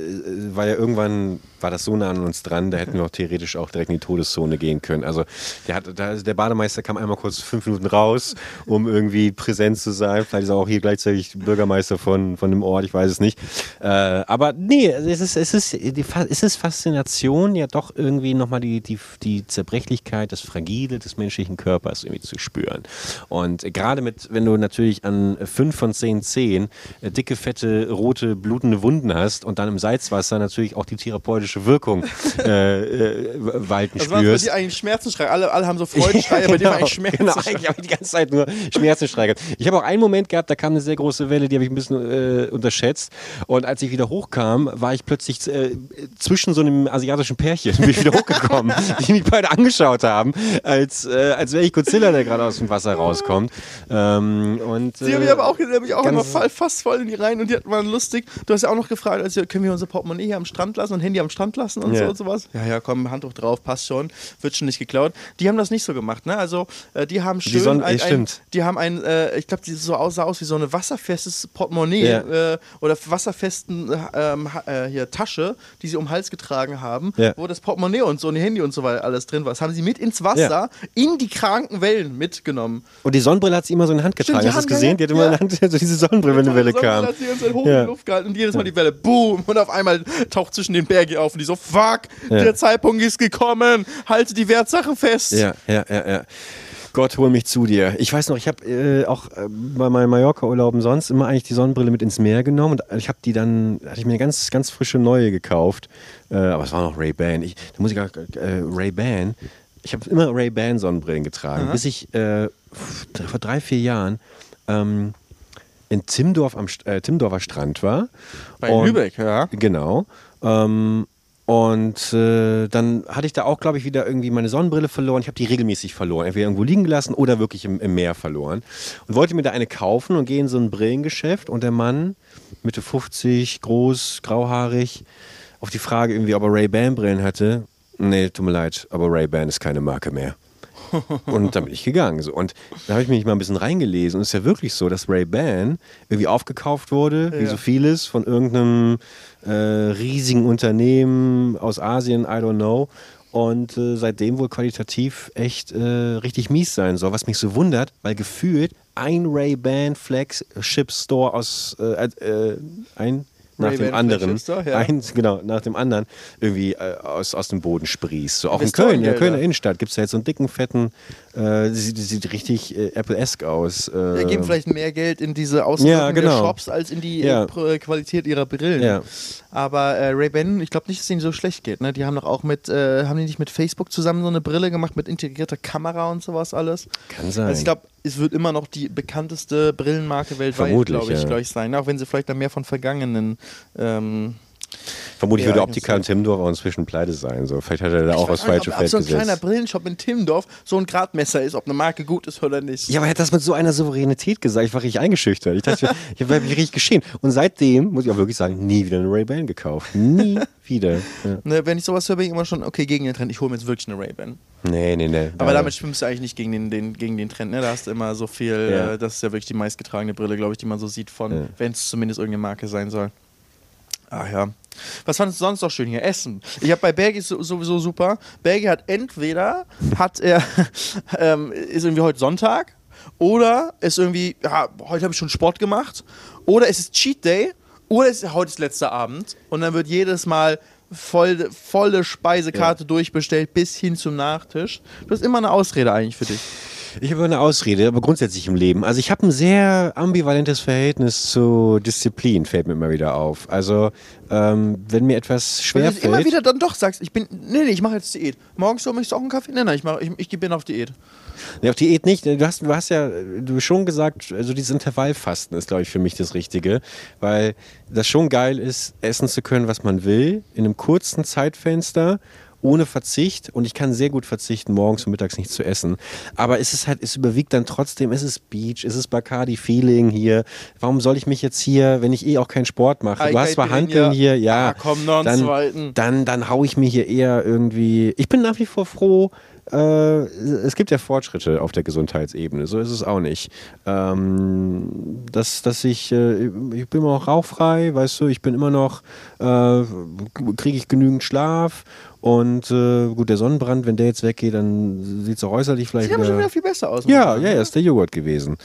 [SPEAKER 2] war ja irgendwann, war das so nah an uns dran, da hätten wir auch theoretisch auch direkt in die Todeszone gehen können. Also der, hat, der Bademeister kam einmal kurz fünf Minuten raus, um irgendwie präsent zu sein. Vielleicht ist er auch hier gleichzeitig Bürgermeister von, von dem Ort, ich weiß es nicht. Äh, aber nee, es ist, es, ist, die, es ist Faszination, ja doch irgendwie nochmal die, die, die Zerbrechlichkeit, das Fragile des menschlichen Körpers irgendwie zu spüren. Und gerade mit, wenn du natürlich an fünf von zehn Zehen äh, dicke, fette, rote, blutende Wunden hast und dann im Salzwasser natürlich auch die therapeutische Wirkung äh, äh, walten also spürst. Also
[SPEAKER 1] die eigentlich Schmerzenschreie. Alle, alle haben so Freudenschreie, genau, bei denen eigentlich Schmerzen. Genau, eigentlich
[SPEAKER 2] habe ich die ganze Zeit nur Schmerzenschreie gehabt. Ich habe auch einen Moment gehabt, da kam eine sehr große Welle, die habe ich ein bisschen äh, unterschätzt. Und als ich wieder hochkam, war ich plötzlich äh, zwischen so einem asiatischen Pärchen bin ich wieder hochgekommen, die mich beide angeschaut haben, als, äh, als wäre ich Godzilla, der gerade aus dem Wasser rauskommt. Ähm, und,
[SPEAKER 1] Sie haben mich aber auch, die haben mich auch immer fast voll in die Reihen und die hatten mal lustig. Du hast ja auch noch gefragt, also können wir unser Portemonnaie hier am Strand lassen und Handy am Strand lassen und ja. so und sowas. Ja, ja, komm, Handtuch drauf, passt schon, wird schon nicht geklaut. Die haben das nicht so gemacht, ne? Also äh, die haben schön,
[SPEAKER 2] die, Sonne, ein, ein,
[SPEAKER 1] die haben ein, äh, ich glaube, die so aussah aus wie so eine wasserfestes Portemonnaie ja. äh, oder wasserfesten ähm, äh, hier Tasche, die sie um den Hals getragen haben, ja. wo das Portemonnaie und so und Handy und so weiter alles drin war. Das haben sie mit ins Wasser in die kranken Wellen mitgenommen.
[SPEAKER 2] Und die Sonnenbrille hat sie immer so in die Hand getragen. Stimmt, Hast du das gesehen? Die hat immer in der Hand so diese Sonnenbrille, wenn eine Welle kam. Hat
[SPEAKER 1] sie uns in hoch ja. in die Luft gehalten und jedes Mal die Welle, boom, und auf einmal taucht zwischen den Bergen auf und die so, fuck, ja. der Zeitpunkt ist gekommen, halte die Wertsache fest.
[SPEAKER 2] Ja, ja, ja, ja. Gott, hol mich zu dir. Ich weiß noch, ich habe äh, auch äh, bei meinen Mallorca-Urlauben sonst immer eigentlich die Sonnenbrille mit ins Meer genommen und ich habe die dann, hatte ich mir eine ganz, ganz frische neue gekauft. Äh, aber es war noch Ray-Ban. Da muss ich gar, äh, Ray-Ban. Ich habe immer Ray-Ban Sonnenbrillen getragen, Aha. bis ich äh, vor drei, vier Jahren ähm, in Timdorf am äh, Timdorfer Strand war.
[SPEAKER 1] Bei und, Lübeck, ja.
[SPEAKER 2] Genau. Ähm, und äh, dann hatte ich da auch, glaube ich, wieder irgendwie meine Sonnenbrille verloren. Ich habe die regelmäßig verloren. Entweder irgendwo liegen gelassen oder wirklich im, im, Meer verloren. Und wollte mir da eine kaufen und gehe in so ein Brillengeschäft. Und der Mann, Mitte 50, groß, grauhaarig, auf die Frage irgendwie, ob er Ray-Ban-Brillen hatte. Nee, tut mir leid, aber Ray-Ban ist keine Marke mehr. Und dann bin ich gegangen. So. Und da habe ich mich mal ein bisschen reingelesen. Und es ist ja wirklich so, dass Ray-Ban irgendwie aufgekauft wurde, ja. wie so vieles, von irgendeinem äh, riesigen Unternehmen aus Asien, I don't know. Und äh, seitdem wohl qualitativ echt äh, richtig mies sein soll. Was mich so wundert, weil gefühlt ein Ray-Ban Flagship Store aus äh, äh, ein nach dem anderen, ja. eins, genau, nach dem anderen irgendwie äh, aus, aus dem Boden sprießt. So auch in Köln, in der Kölner Innenstadt gibt es ja jetzt so einen dicken, fetten, äh, sieht, sieht richtig äh, Apple-esque aus. Äh,
[SPEAKER 1] Wir geben vielleicht mehr Geld in diese Auswirkungen ja, genau. der Shops als in die ja. Äh, Qualität ihrer Brillen. Ja. Aber äh, Ray-Ban, ich glaube nicht, dass es ihnen so schlecht geht. Ne? Die haben doch auch mit, äh, haben die nicht mit Facebook zusammen so eine Brille gemacht mit integrierter Kamera und sowas alles?
[SPEAKER 2] Kann sein.
[SPEAKER 1] Also ich glaube, es wird immer noch die bekannteste Brillenmarke weltweit, glaube ich, ja. ich sein. Auch wenn sie vielleicht dann mehr von vergangenen ähm,
[SPEAKER 2] Vermutlich würde Optika in Timmendorf auch inzwischen pleite sein. So. Vielleicht hat er da auch was falsche Feld
[SPEAKER 1] so ein kleiner Brillenshop in Timmendorf so ein Gradmesser ist, ob eine Marke gut ist oder nicht.
[SPEAKER 2] Ja, aber er hat das mit so einer Souveränität gesagt. Ich war richtig eingeschüchtert. Ich dachte, ich habe mich richtig geschehen. Und seitdem, muss ich auch wirklich sagen, nie wieder eine Ray-Ban gekauft. Nie wieder.
[SPEAKER 1] Ja. Ne, wenn ich sowas höre, bin ich immer schon, okay, gegen den Trend, ich hole mir jetzt wirklich eine Ray-Ban.
[SPEAKER 2] Nee, nee, nee.
[SPEAKER 1] Aber damit schwimmst du eigentlich nicht gegen den, den, gegen den Trend. Ne? Da hast du immer so viel, ja. äh, das ist ja wirklich die meistgetragene Brille, glaube ich, die man so sieht von, ja. wenn es zumindest irgendeine Marke sein soll. Ach ja. Was fandest du sonst noch schön hier? Essen. Ich habe bei Bergi sowieso super. Bergi hat entweder hat er ähm, ist irgendwie heute Sonntag oder ist irgendwie ja, heute habe ich schon Sport gemacht oder es ist Cheat Day oder es ist heute ist letzter Abend und dann wird jedes Mal voll, volle Speisekarte ja. durchbestellt bis hin zum Nachtisch. Du hast immer eine Ausrede eigentlich für dich.
[SPEAKER 2] Ich habe eine Ausrede, aber grundsätzlich im Leben. Also ich habe ein sehr ambivalentes Verhältnis zu Disziplin, fällt mir immer wieder auf. Also ähm, wenn mir etwas schwer du
[SPEAKER 1] immer wieder dann doch sagst, ich bin, nee, nee, ich mache jetzt Diät. Morgens so möchtest du auch einen Kaffee? Nein, nein, ich, mach, ich, ich bin auf Diät.
[SPEAKER 2] Nee, auf Diät nicht. Du hast, du hast ja du schon gesagt, also dieses Intervallfasten ist, glaube ich, für mich das Richtige, weil das schon geil ist, essen zu können, was man will, in einem kurzen Zeitfenster ohne Verzicht und ich kann sehr gut verzichten, morgens und mittags nichts zu essen. Aber es ist halt, es überwiegt dann trotzdem, es ist Beach, es ist Bacardi Feeling hier. Warum soll ich mich jetzt hier, wenn ich eh auch keinen Sport mache? Du hast zwar Handeln hier, ja. Ah,
[SPEAKER 1] komm, noch
[SPEAKER 2] einen
[SPEAKER 1] dann, zweiten.
[SPEAKER 2] Dann, dann hau ich mir hier eher irgendwie. Ich bin nach wie vor froh, äh, es gibt ja Fortschritte auf der Gesundheitsebene, so ist es auch nicht. Ähm, dass, dass ich, äh, ich bin immer noch rauchfrei, weißt du, ich bin immer noch, äh, kriege ich genügend Schlaf und äh, gut, der Sonnenbrand, wenn der jetzt weggeht, dann sieht es auch äußerlich vielleicht. Sieht
[SPEAKER 1] aber schon wieder viel besser aus.
[SPEAKER 2] Ja, ja, ja, ist der Joghurt gewesen.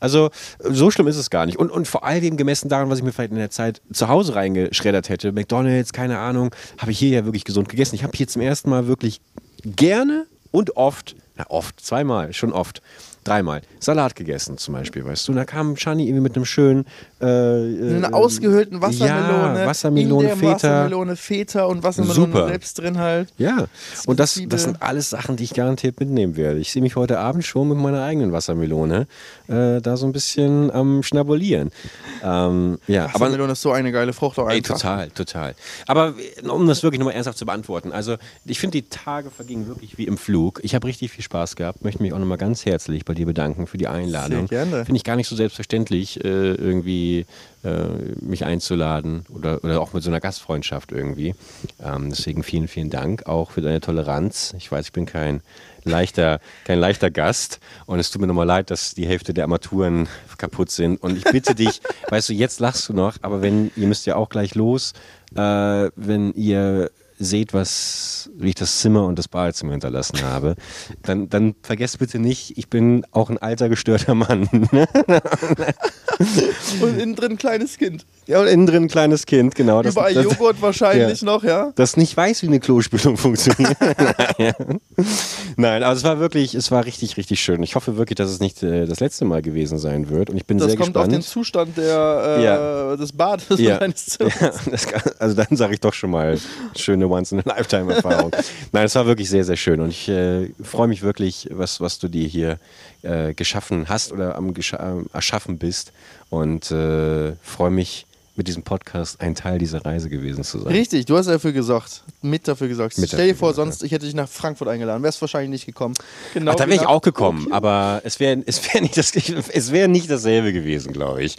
[SPEAKER 2] Also so schlimm ist es gar nicht. Und, und vor allem gemessen daran, was ich mir vielleicht in der Zeit zu Hause reingeschreddert hätte, McDonalds, keine Ahnung, habe ich hier ja wirklich gesund gegessen. Ich habe hier zum ersten Mal wirklich gerne und oft, na oft, zweimal, schon oft, dreimal Salat gegessen zum Beispiel, weißt du. Und da kam Shani irgendwie mit einem schönen äh,
[SPEAKER 1] einer äh, ausgehöhlten Wassermelone,
[SPEAKER 2] ja, Wassermelone,
[SPEAKER 1] Feta. Wassermelone, Feta und Wassermelone Super. selbst drin halt.
[SPEAKER 2] Ja, und das, das sind alles Sachen, die ich garantiert mitnehmen werde. Ich sehe mich heute Abend schon mit meiner eigenen Wassermelone äh, da so ein bisschen am Schnabulieren. Ähm, ja,
[SPEAKER 1] Wassermelone aber, ist so eine geile Frucht auch
[SPEAKER 2] einfach. Ey, total, total. Aber um das wirklich nochmal ernsthaft zu beantworten, also ich finde, die Tage vergingen wirklich wie im Flug. Ich habe richtig viel Spaß gehabt, möchte mich auch nochmal ganz herzlich bei dir bedanken für die Einladung.
[SPEAKER 1] Sehr gerne.
[SPEAKER 2] Finde ich gar nicht so selbstverständlich, äh, irgendwie äh, mich einzuladen oder, oder auch mit so einer Gastfreundschaft irgendwie. Ähm, deswegen vielen, vielen Dank auch für deine Toleranz. Ich weiß, ich bin kein leichter, kein leichter Gast und es tut mir nochmal leid, dass die Hälfte der Armaturen kaputt sind. Und ich bitte dich, weißt du, jetzt lachst du noch, aber wenn, ihr müsst ja auch gleich los, äh, wenn ihr seht, was, wie ich das Zimmer und das Badezimmer hinterlassen habe, dann, dann vergesst bitte nicht, ich bin auch ein alter, gestörter Mann.
[SPEAKER 1] und innen drin ein kleines Kind.
[SPEAKER 2] Ja, und innen drin ein kleines Kind, genau.
[SPEAKER 1] Das, Überall das, Joghurt wahrscheinlich ja, noch, ja?
[SPEAKER 2] Das nicht weiß, wie eine Klospülung funktioniert. Nein, aber es war wirklich, es war richtig, richtig schön. Ich hoffe wirklich, dass es nicht äh, das letzte Mal gewesen sein wird. Und ich bin
[SPEAKER 1] das
[SPEAKER 2] sehr gespannt. Das
[SPEAKER 1] kommt auf den Zustand der, äh, ja. des Bades ja.
[SPEAKER 2] deines Zimmers. Kann, also dann sage ich doch schon mal, schöne Once-in-a-Lifetime-Erfahrung. Nein, es war wirklich sehr, sehr schön. Und ich äh, freue mich wirklich, was, was du dir hier äh, geschaffen hast oder am erschaffen bist. Und äh, freue mich, mit diesem Podcast ein Teil dieser Reise gewesen zu sein.
[SPEAKER 1] Richtig, du hast dafür gesorgt. Mit dafür gesorgt. Mit Stell dir vor, sonst, ich hätte dich nach Frankfurt eingeladen, wärst wahrscheinlich nicht gekommen.
[SPEAKER 2] Genau Ach, da wäre ich auch gekommen, okay. aber es wäre es wär nicht, das, wär nicht dasselbe gewesen, glaube ich.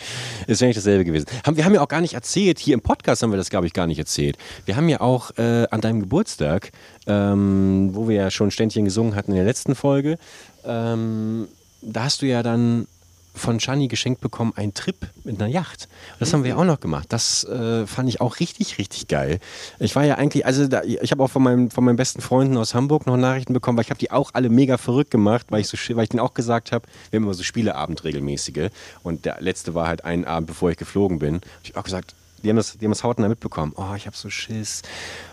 [SPEAKER 2] Es wäre nicht dasselbe gewesen. wir haben ja auch gar nicht erzählt, hier im Podcast haben wir das, glaube ich, gar nicht erzählt. Wir haben ja auch äh, an deinem Geburtstag, ähm, wo wir ja schon Ständchen gesungen hatten in der letzten Folge, ähm, da hast du ja dann von Shani geschenkt bekommen, einen Trip mit einer Yacht. Das haben wir ja auch noch gemacht. Das äh, fand ich auch richtig, richtig geil. Ich war ja eigentlich, also da, ich habe auch von, meinem, von meinen besten Freunden aus Hamburg noch Nachrichten bekommen, weil ich habe die auch alle mega verrückt gemacht, weil ich, so, weil ich denen auch gesagt habe, wir haben immer so Spieleabend regelmäßige. Und der letzte war halt ein Abend, bevor ich geflogen bin. Ich habe auch gesagt, die haben das, die haben das hautnah mitbekommen. Oh, ich habe so Schiss.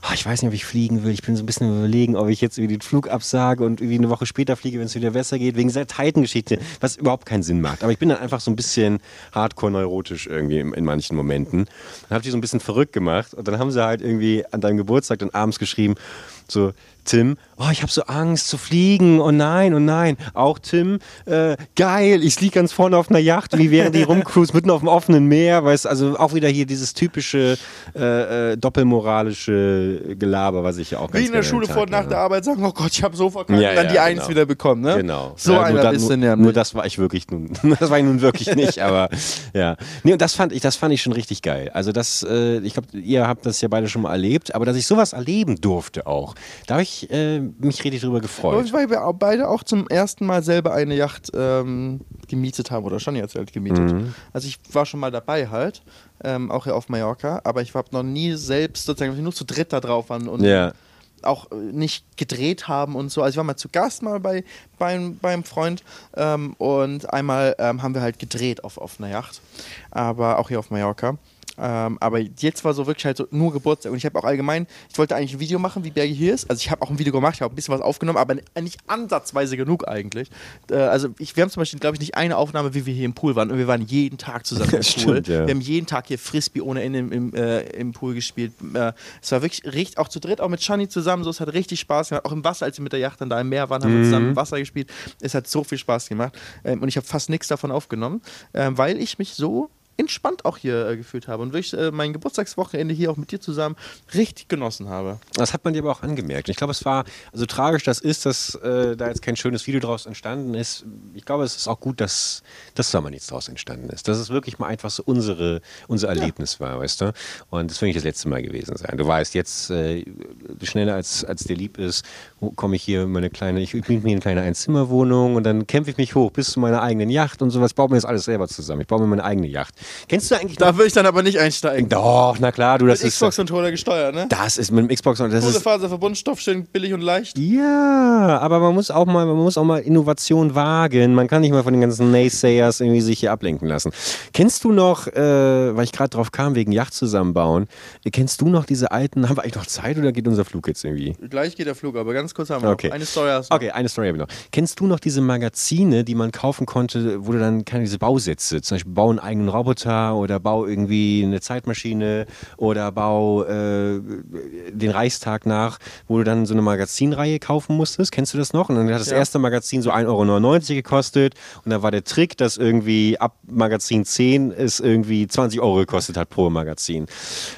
[SPEAKER 2] Oh, ich weiß nicht, ob ich fliegen will. Ich bin so ein bisschen überlegen, ob ich jetzt irgendwie den Flug absage und irgendwie eine Woche später fliege, wenn es wieder besser geht, wegen dieser Titan-Geschichte, was überhaupt keinen Sinn macht. Aber ich bin dann einfach so ein bisschen hardcore-neurotisch irgendwie in, in, manchen Momenten. Dann habe ich so ein bisschen verrückt gemacht und dann haben sie halt irgendwie an deinem Geburtstag dann abends geschrieben, so, Tim, oh, ich habe so Angst zu fliegen, oh nein, oh nein. Auch Tim, äh, geil, ich liege ganz vorne auf einer Yacht, wie während die rumcruise mitten auf dem offenen Meer, weißt also auch wieder hier dieses typische äh, äh, doppelmoralische Gelaber, was ich ja auch ganz
[SPEAKER 1] Wie in der Schule vor und nach der Arbeit sagen, oh Gott, ich habe so verkackt, ja, dann ja, die Eins genau. wieder bekommen, ne?
[SPEAKER 2] Genau.
[SPEAKER 1] So ja, einer ist
[SPEAKER 2] denn ja. Nur das war ich wirklich nun, das war ich nun wirklich nicht, aber ja. Nee, und das fand ich, das fand ich schon richtig geil. Also das, äh, ich glaube, ihr habt das ja beide schon mal erlebt, aber dass ich sowas erleben durfte auch, da habe ich äh, mich richtig drüber gefreut.
[SPEAKER 1] Weil wir beide auch zum ersten Mal selber eine Yacht ähm, gemietet haben oder schon jetzt halt gemietet. Mhm. Also ich war schon mal dabei halt, ähm, auch hier auf Mallorca, aber ich habe noch nie selbst sozusagen nur zu dritt da drauf waren und
[SPEAKER 2] ja.
[SPEAKER 1] auch äh, nicht gedreht haben und so. Also ich war mal zu Gast mal bei beim, beim Freund ähm, und einmal ähm, haben wir halt gedreht auf, auf einer Yacht, aber auch hier auf Mallorca. Ähm, aber jetzt war so wirklich halt so nur Geburtstag. Und ich habe auch allgemein, ich wollte eigentlich ein Video machen, wie Berge hier ist. Also ich habe auch ein Video gemacht, ich habe ein bisschen was aufgenommen, aber nicht ansatzweise genug eigentlich. Äh, also ich, wir haben zum Beispiel, glaube ich, nicht eine Aufnahme, wie wir hier im Pool waren. Und wir waren jeden Tag zusammen im Pool. Stimmt, ja. Wir haben jeden Tag hier Frisbee ohne Ende im, im, äh, im Pool gespielt. Äh, es war wirklich richtig, auch zu dritt, auch mit Shani zusammen. So, es hat richtig Spaß gemacht. Auch im Wasser, als wir mit der Yacht dann da im Meer waren, haben mhm. wir zusammen im Wasser gespielt. Es hat so viel Spaß gemacht. Ähm, und ich habe fast nichts davon aufgenommen, ähm, weil ich mich so entspannt auch hier äh, gefühlt habe und wirklich äh, mein Geburtstagswochenende hier auch mit dir zusammen richtig genossen habe.
[SPEAKER 2] Das hat man dir aber auch angemerkt. Ich glaube, es war, also tragisch das ist, dass äh, da jetzt kein schönes Video draus entstanden ist. Ich glaube, es ist auch gut, dass, dass da mal nichts draus entstanden ist. Dass es wirklich mal einfach so unsere, unser Erlebnis ja. war, weißt du? Und das wird nicht das letzte Mal gewesen sein. Du weißt, jetzt äh, schneller als, als dir lieb ist, komme ich hier in meine kleine, ich miete mir eine kleine Einzimmerwohnung und dann kämpfe ich mich hoch bis zu meiner eigenen Yacht und sowas. Ich baue mir das alles selber zusammen. Ich baue mir meine eigene Yacht. Kennst du eigentlich?
[SPEAKER 1] Da will ich dann aber nicht einsteigen.
[SPEAKER 2] Doch, na klar, du das
[SPEAKER 1] mit ist. Xbox-Controller gesteuert, ne?
[SPEAKER 2] Das ist mit dem Xbox-Controller.
[SPEAKER 1] Kohlefaserverbund, Stoff schön billig und leicht.
[SPEAKER 2] Ja, aber man muss auch mal, man muss auch mal Innovation wagen. Man kann nicht mal von den ganzen Naysayers irgendwie sich hier ablenken lassen. Kennst du noch, äh, weil ich gerade drauf kam wegen Yacht zusammenbauen, kennst du noch diese alten? Haben wir eigentlich noch Zeit oder geht unser Flug jetzt irgendwie?
[SPEAKER 1] Gleich geht der Flug, aber ganz kurz haben wir
[SPEAKER 2] okay.
[SPEAKER 1] noch. Eine Story
[SPEAKER 2] hast du Okay, eine Story habe ich noch. Kennst du noch diese Magazine, die man kaufen konnte, wo du dann keine diese Bausätze, zum Beispiel bau einen eigenen Roboter oder bau irgendwie eine Zeitmaschine oder bau äh, den Reichstag nach, wo du dann so eine Magazinreihe kaufen musstest. Kennst du das noch? Und dann hat das ja. erste Magazin so 1,99 Euro gekostet und da war der Trick, dass irgendwie ab Magazin 10 es irgendwie 20 Euro gekostet hat pro Magazin.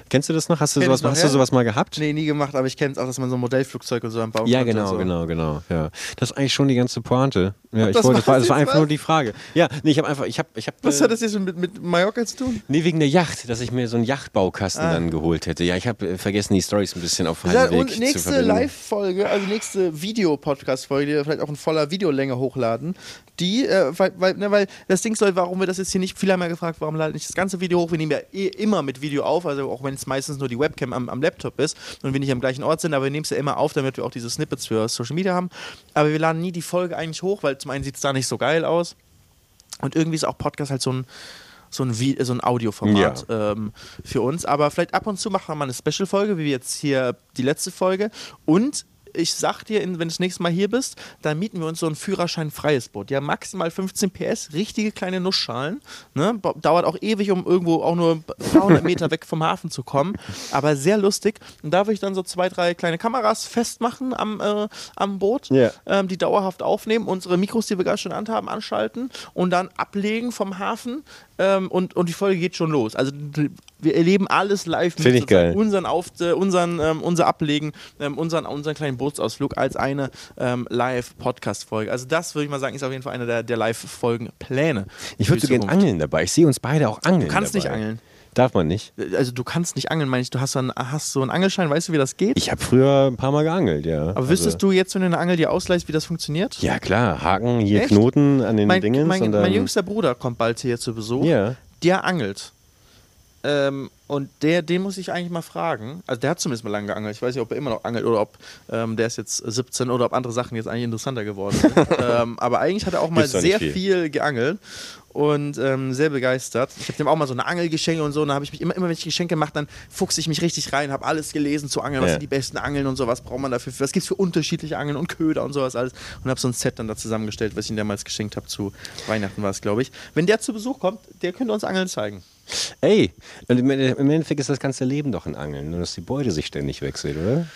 [SPEAKER 2] Kennst du das noch? Hast du, sowas, noch, hast ja? du sowas mal gehabt?
[SPEAKER 1] Nee, nie gemacht, aber ich kenne es auch, dass man so ein Modellflugzeug und so am Bau
[SPEAKER 2] Ja, genau, so. genau, genau. Ja. Das ist eigentlich schon die ganze Pointe. Ja, ich das wollte, war, das war einfach was? nur die Frage. Ja, nee, ich habe einfach, ich habe, ich habe.
[SPEAKER 1] Was äh, hat das jetzt mit, mit Mallorca zu tun?
[SPEAKER 2] Nee, wegen der Yacht, dass ich mir so einen Yachtbaukasten ah. dann geholt hätte. Ja, ich habe äh, vergessen, die Storys ein bisschen auf halbem Weg
[SPEAKER 1] und nächste Live-Folge, also nächste Video-Podcast-Folge, die wir vielleicht auch in voller Videolänge hochladen, die, äh, weil, weil, ne, weil das Ding soll, warum wir das jetzt hier nicht, viele haben ja gefragt, warum laden nicht das ganze Video hoch, wir nehmen ja eh immer mit Video auf, also auch wenn es meistens nur die Webcam am, am Laptop ist und wir nicht am gleichen Ort sind, aber wir nehmen es ja immer auf, damit wir auch diese Snippets für Social Media haben, aber wir laden nie die Folge eigentlich hoch, weil zum einen sieht es da nicht so geil aus und irgendwie ist auch Podcast halt so ein so ein, so ein Audioformat ja. ähm, für uns. Aber vielleicht ab und zu machen wir mal eine Special-Folge, wie jetzt hier die letzte Folge. Und ich sag dir, wenn du das nächste Mal hier bist, dann mieten wir uns so ein Führerschein-freies Boot. Ja, maximal 15 PS, richtige kleine Nussschalen. Ne? Dauert auch ewig, um irgendwo auch nur ein paar hundert Meter weg vom Hafen zu kommen. Aber sehr lustig. Und da würde ich dann so zwei, drei kleine Kameras festmachen am, äh, am Boot,
[SPEAKER 2] yeah.
[SPEAKER 1] ähm, die dauerhaft aufnehmen, unsere Mikros, die wir gerade schon anhaben, anschalten und dann ablegen vom Hafen. Ähm, und, und die Folge geht schon los. Also wir erleben alles live
[SPEAKER 2] mit ich geil.
[SPEAKER 1] unseren, Auf, äh, unseren ähm, unser Ablegen, ähm, unseren, unseren kleinen Bootsausflug als eine ähm, Live-Podcast-Folge. Also das würde ich mal sagen, ist auf jeden Fall eine der, der Live-Folgen-Pläne.
[SPEAKER 2] Ich würde so gerne angeln dabei. Ich sehe uns beide auch angeln.
[SPEAKER 1] Du kannst
[SPEAKER 2] dabei.
[SPEAKER 1] nicht angeln.
[SPEAKER 2] Darf man nicht.
[SPEAKER 1] Also du kannst nicht angeln, meine ich. Du hast so, einen, hast so einen Angelschein, weißt du, wie das geht?
[SPEAKER 2] Ich habe früher ein paar Mal geangelt, ja.
[SPEAKER 1] Aber wüsstest also. du jetzt, wenn du eine Angel dir ausleihst, wie das funktioniert?
[SPEAKER 2] Ja, klar. Haken, hier Echt? Knoten an den
[SPEAKER 1] mein,
[SPEAKER 2] Dingen.
[SPEAKER 1] Mein, mein, jüngster Bruder kommt bald hier zu Besuch.
[SPEAKER 2] Ja.
[SPEAKER 1] Der angelt. Ähm, und der, den muss ich eigentlich mal fragen. Also der hat zumindest mal lange geangelt. Ich weiß nicht, ob er immer noch angelt oder ob ähm, der ist jetzt 17 oder ob andere Sachen jetzt eigentlich interessanter geworden sind. ähm, aber eigentlich hat er auch mal sehr viel. viel geangelt und ähm, sehr begeistert. Ich habe dem auch mal so eine Angel geschenkt und so. Und da habe ich mich immer, immer wenn ich Geschenke mache, dann fuchse ich mich richtig rein, habe alles gelesen zu Angeln, was ja. sind die besten Angeln und so, was braucht man dafür, was gibt es für unterschiedliche Angeln und Köder und sowas alles. Und habe so ein Set dann da zusammengestellt, was ich ihm damals geschenkt habe zu Weihnachten war es, glaube ich. Wenn der zu Besuch kommt, der könnte uns Angeln zeigen.
[SPEAKER 2] Ey, und im Endeffekt ist das ganze Leben doch ein Angeln, nur dass die Beute sich ständig wechselt, oder?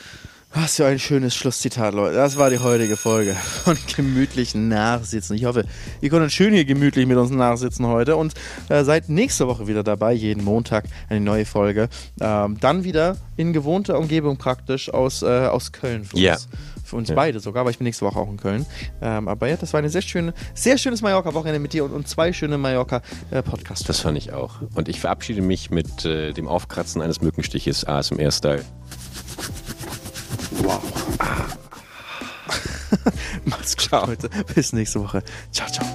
[SPEAKER 1] Was für ein schönes Schlusszitat, Leute. Das war die heutige Folge von gemütlichen Nachsitzen. Ich hoffe, ihr konntet schön hier gemütlich mit uns nachsitzen heute und äh, seid nächste Woche wieder dabei. Jeden Montag eine neue Folge. Ähm, dann wieder in gewohnter Umgebung praktisch aus, äh, aus Köln
[SPEAKER 2] für ja. uns.
[SPEAKER 1] Für uns ja. beide sogar, aber ich bin nächste Woche auch in Köln. Ähm, aber ja, das war eine sehr schöne, sehr schönes Mallorca-Wochenende mit dir und, und zwei schöne Mallorca-Podcasts.
[SPEAKER 2] das fand ich auch. Und ich verabschiede mich mit äh, dem Aufkratzen eines Mückenstiches ASMR-Style.
[SPEAKER 1] Wow. Macht's gut. Leute. Bis nächste Woche. Ciao, ciao.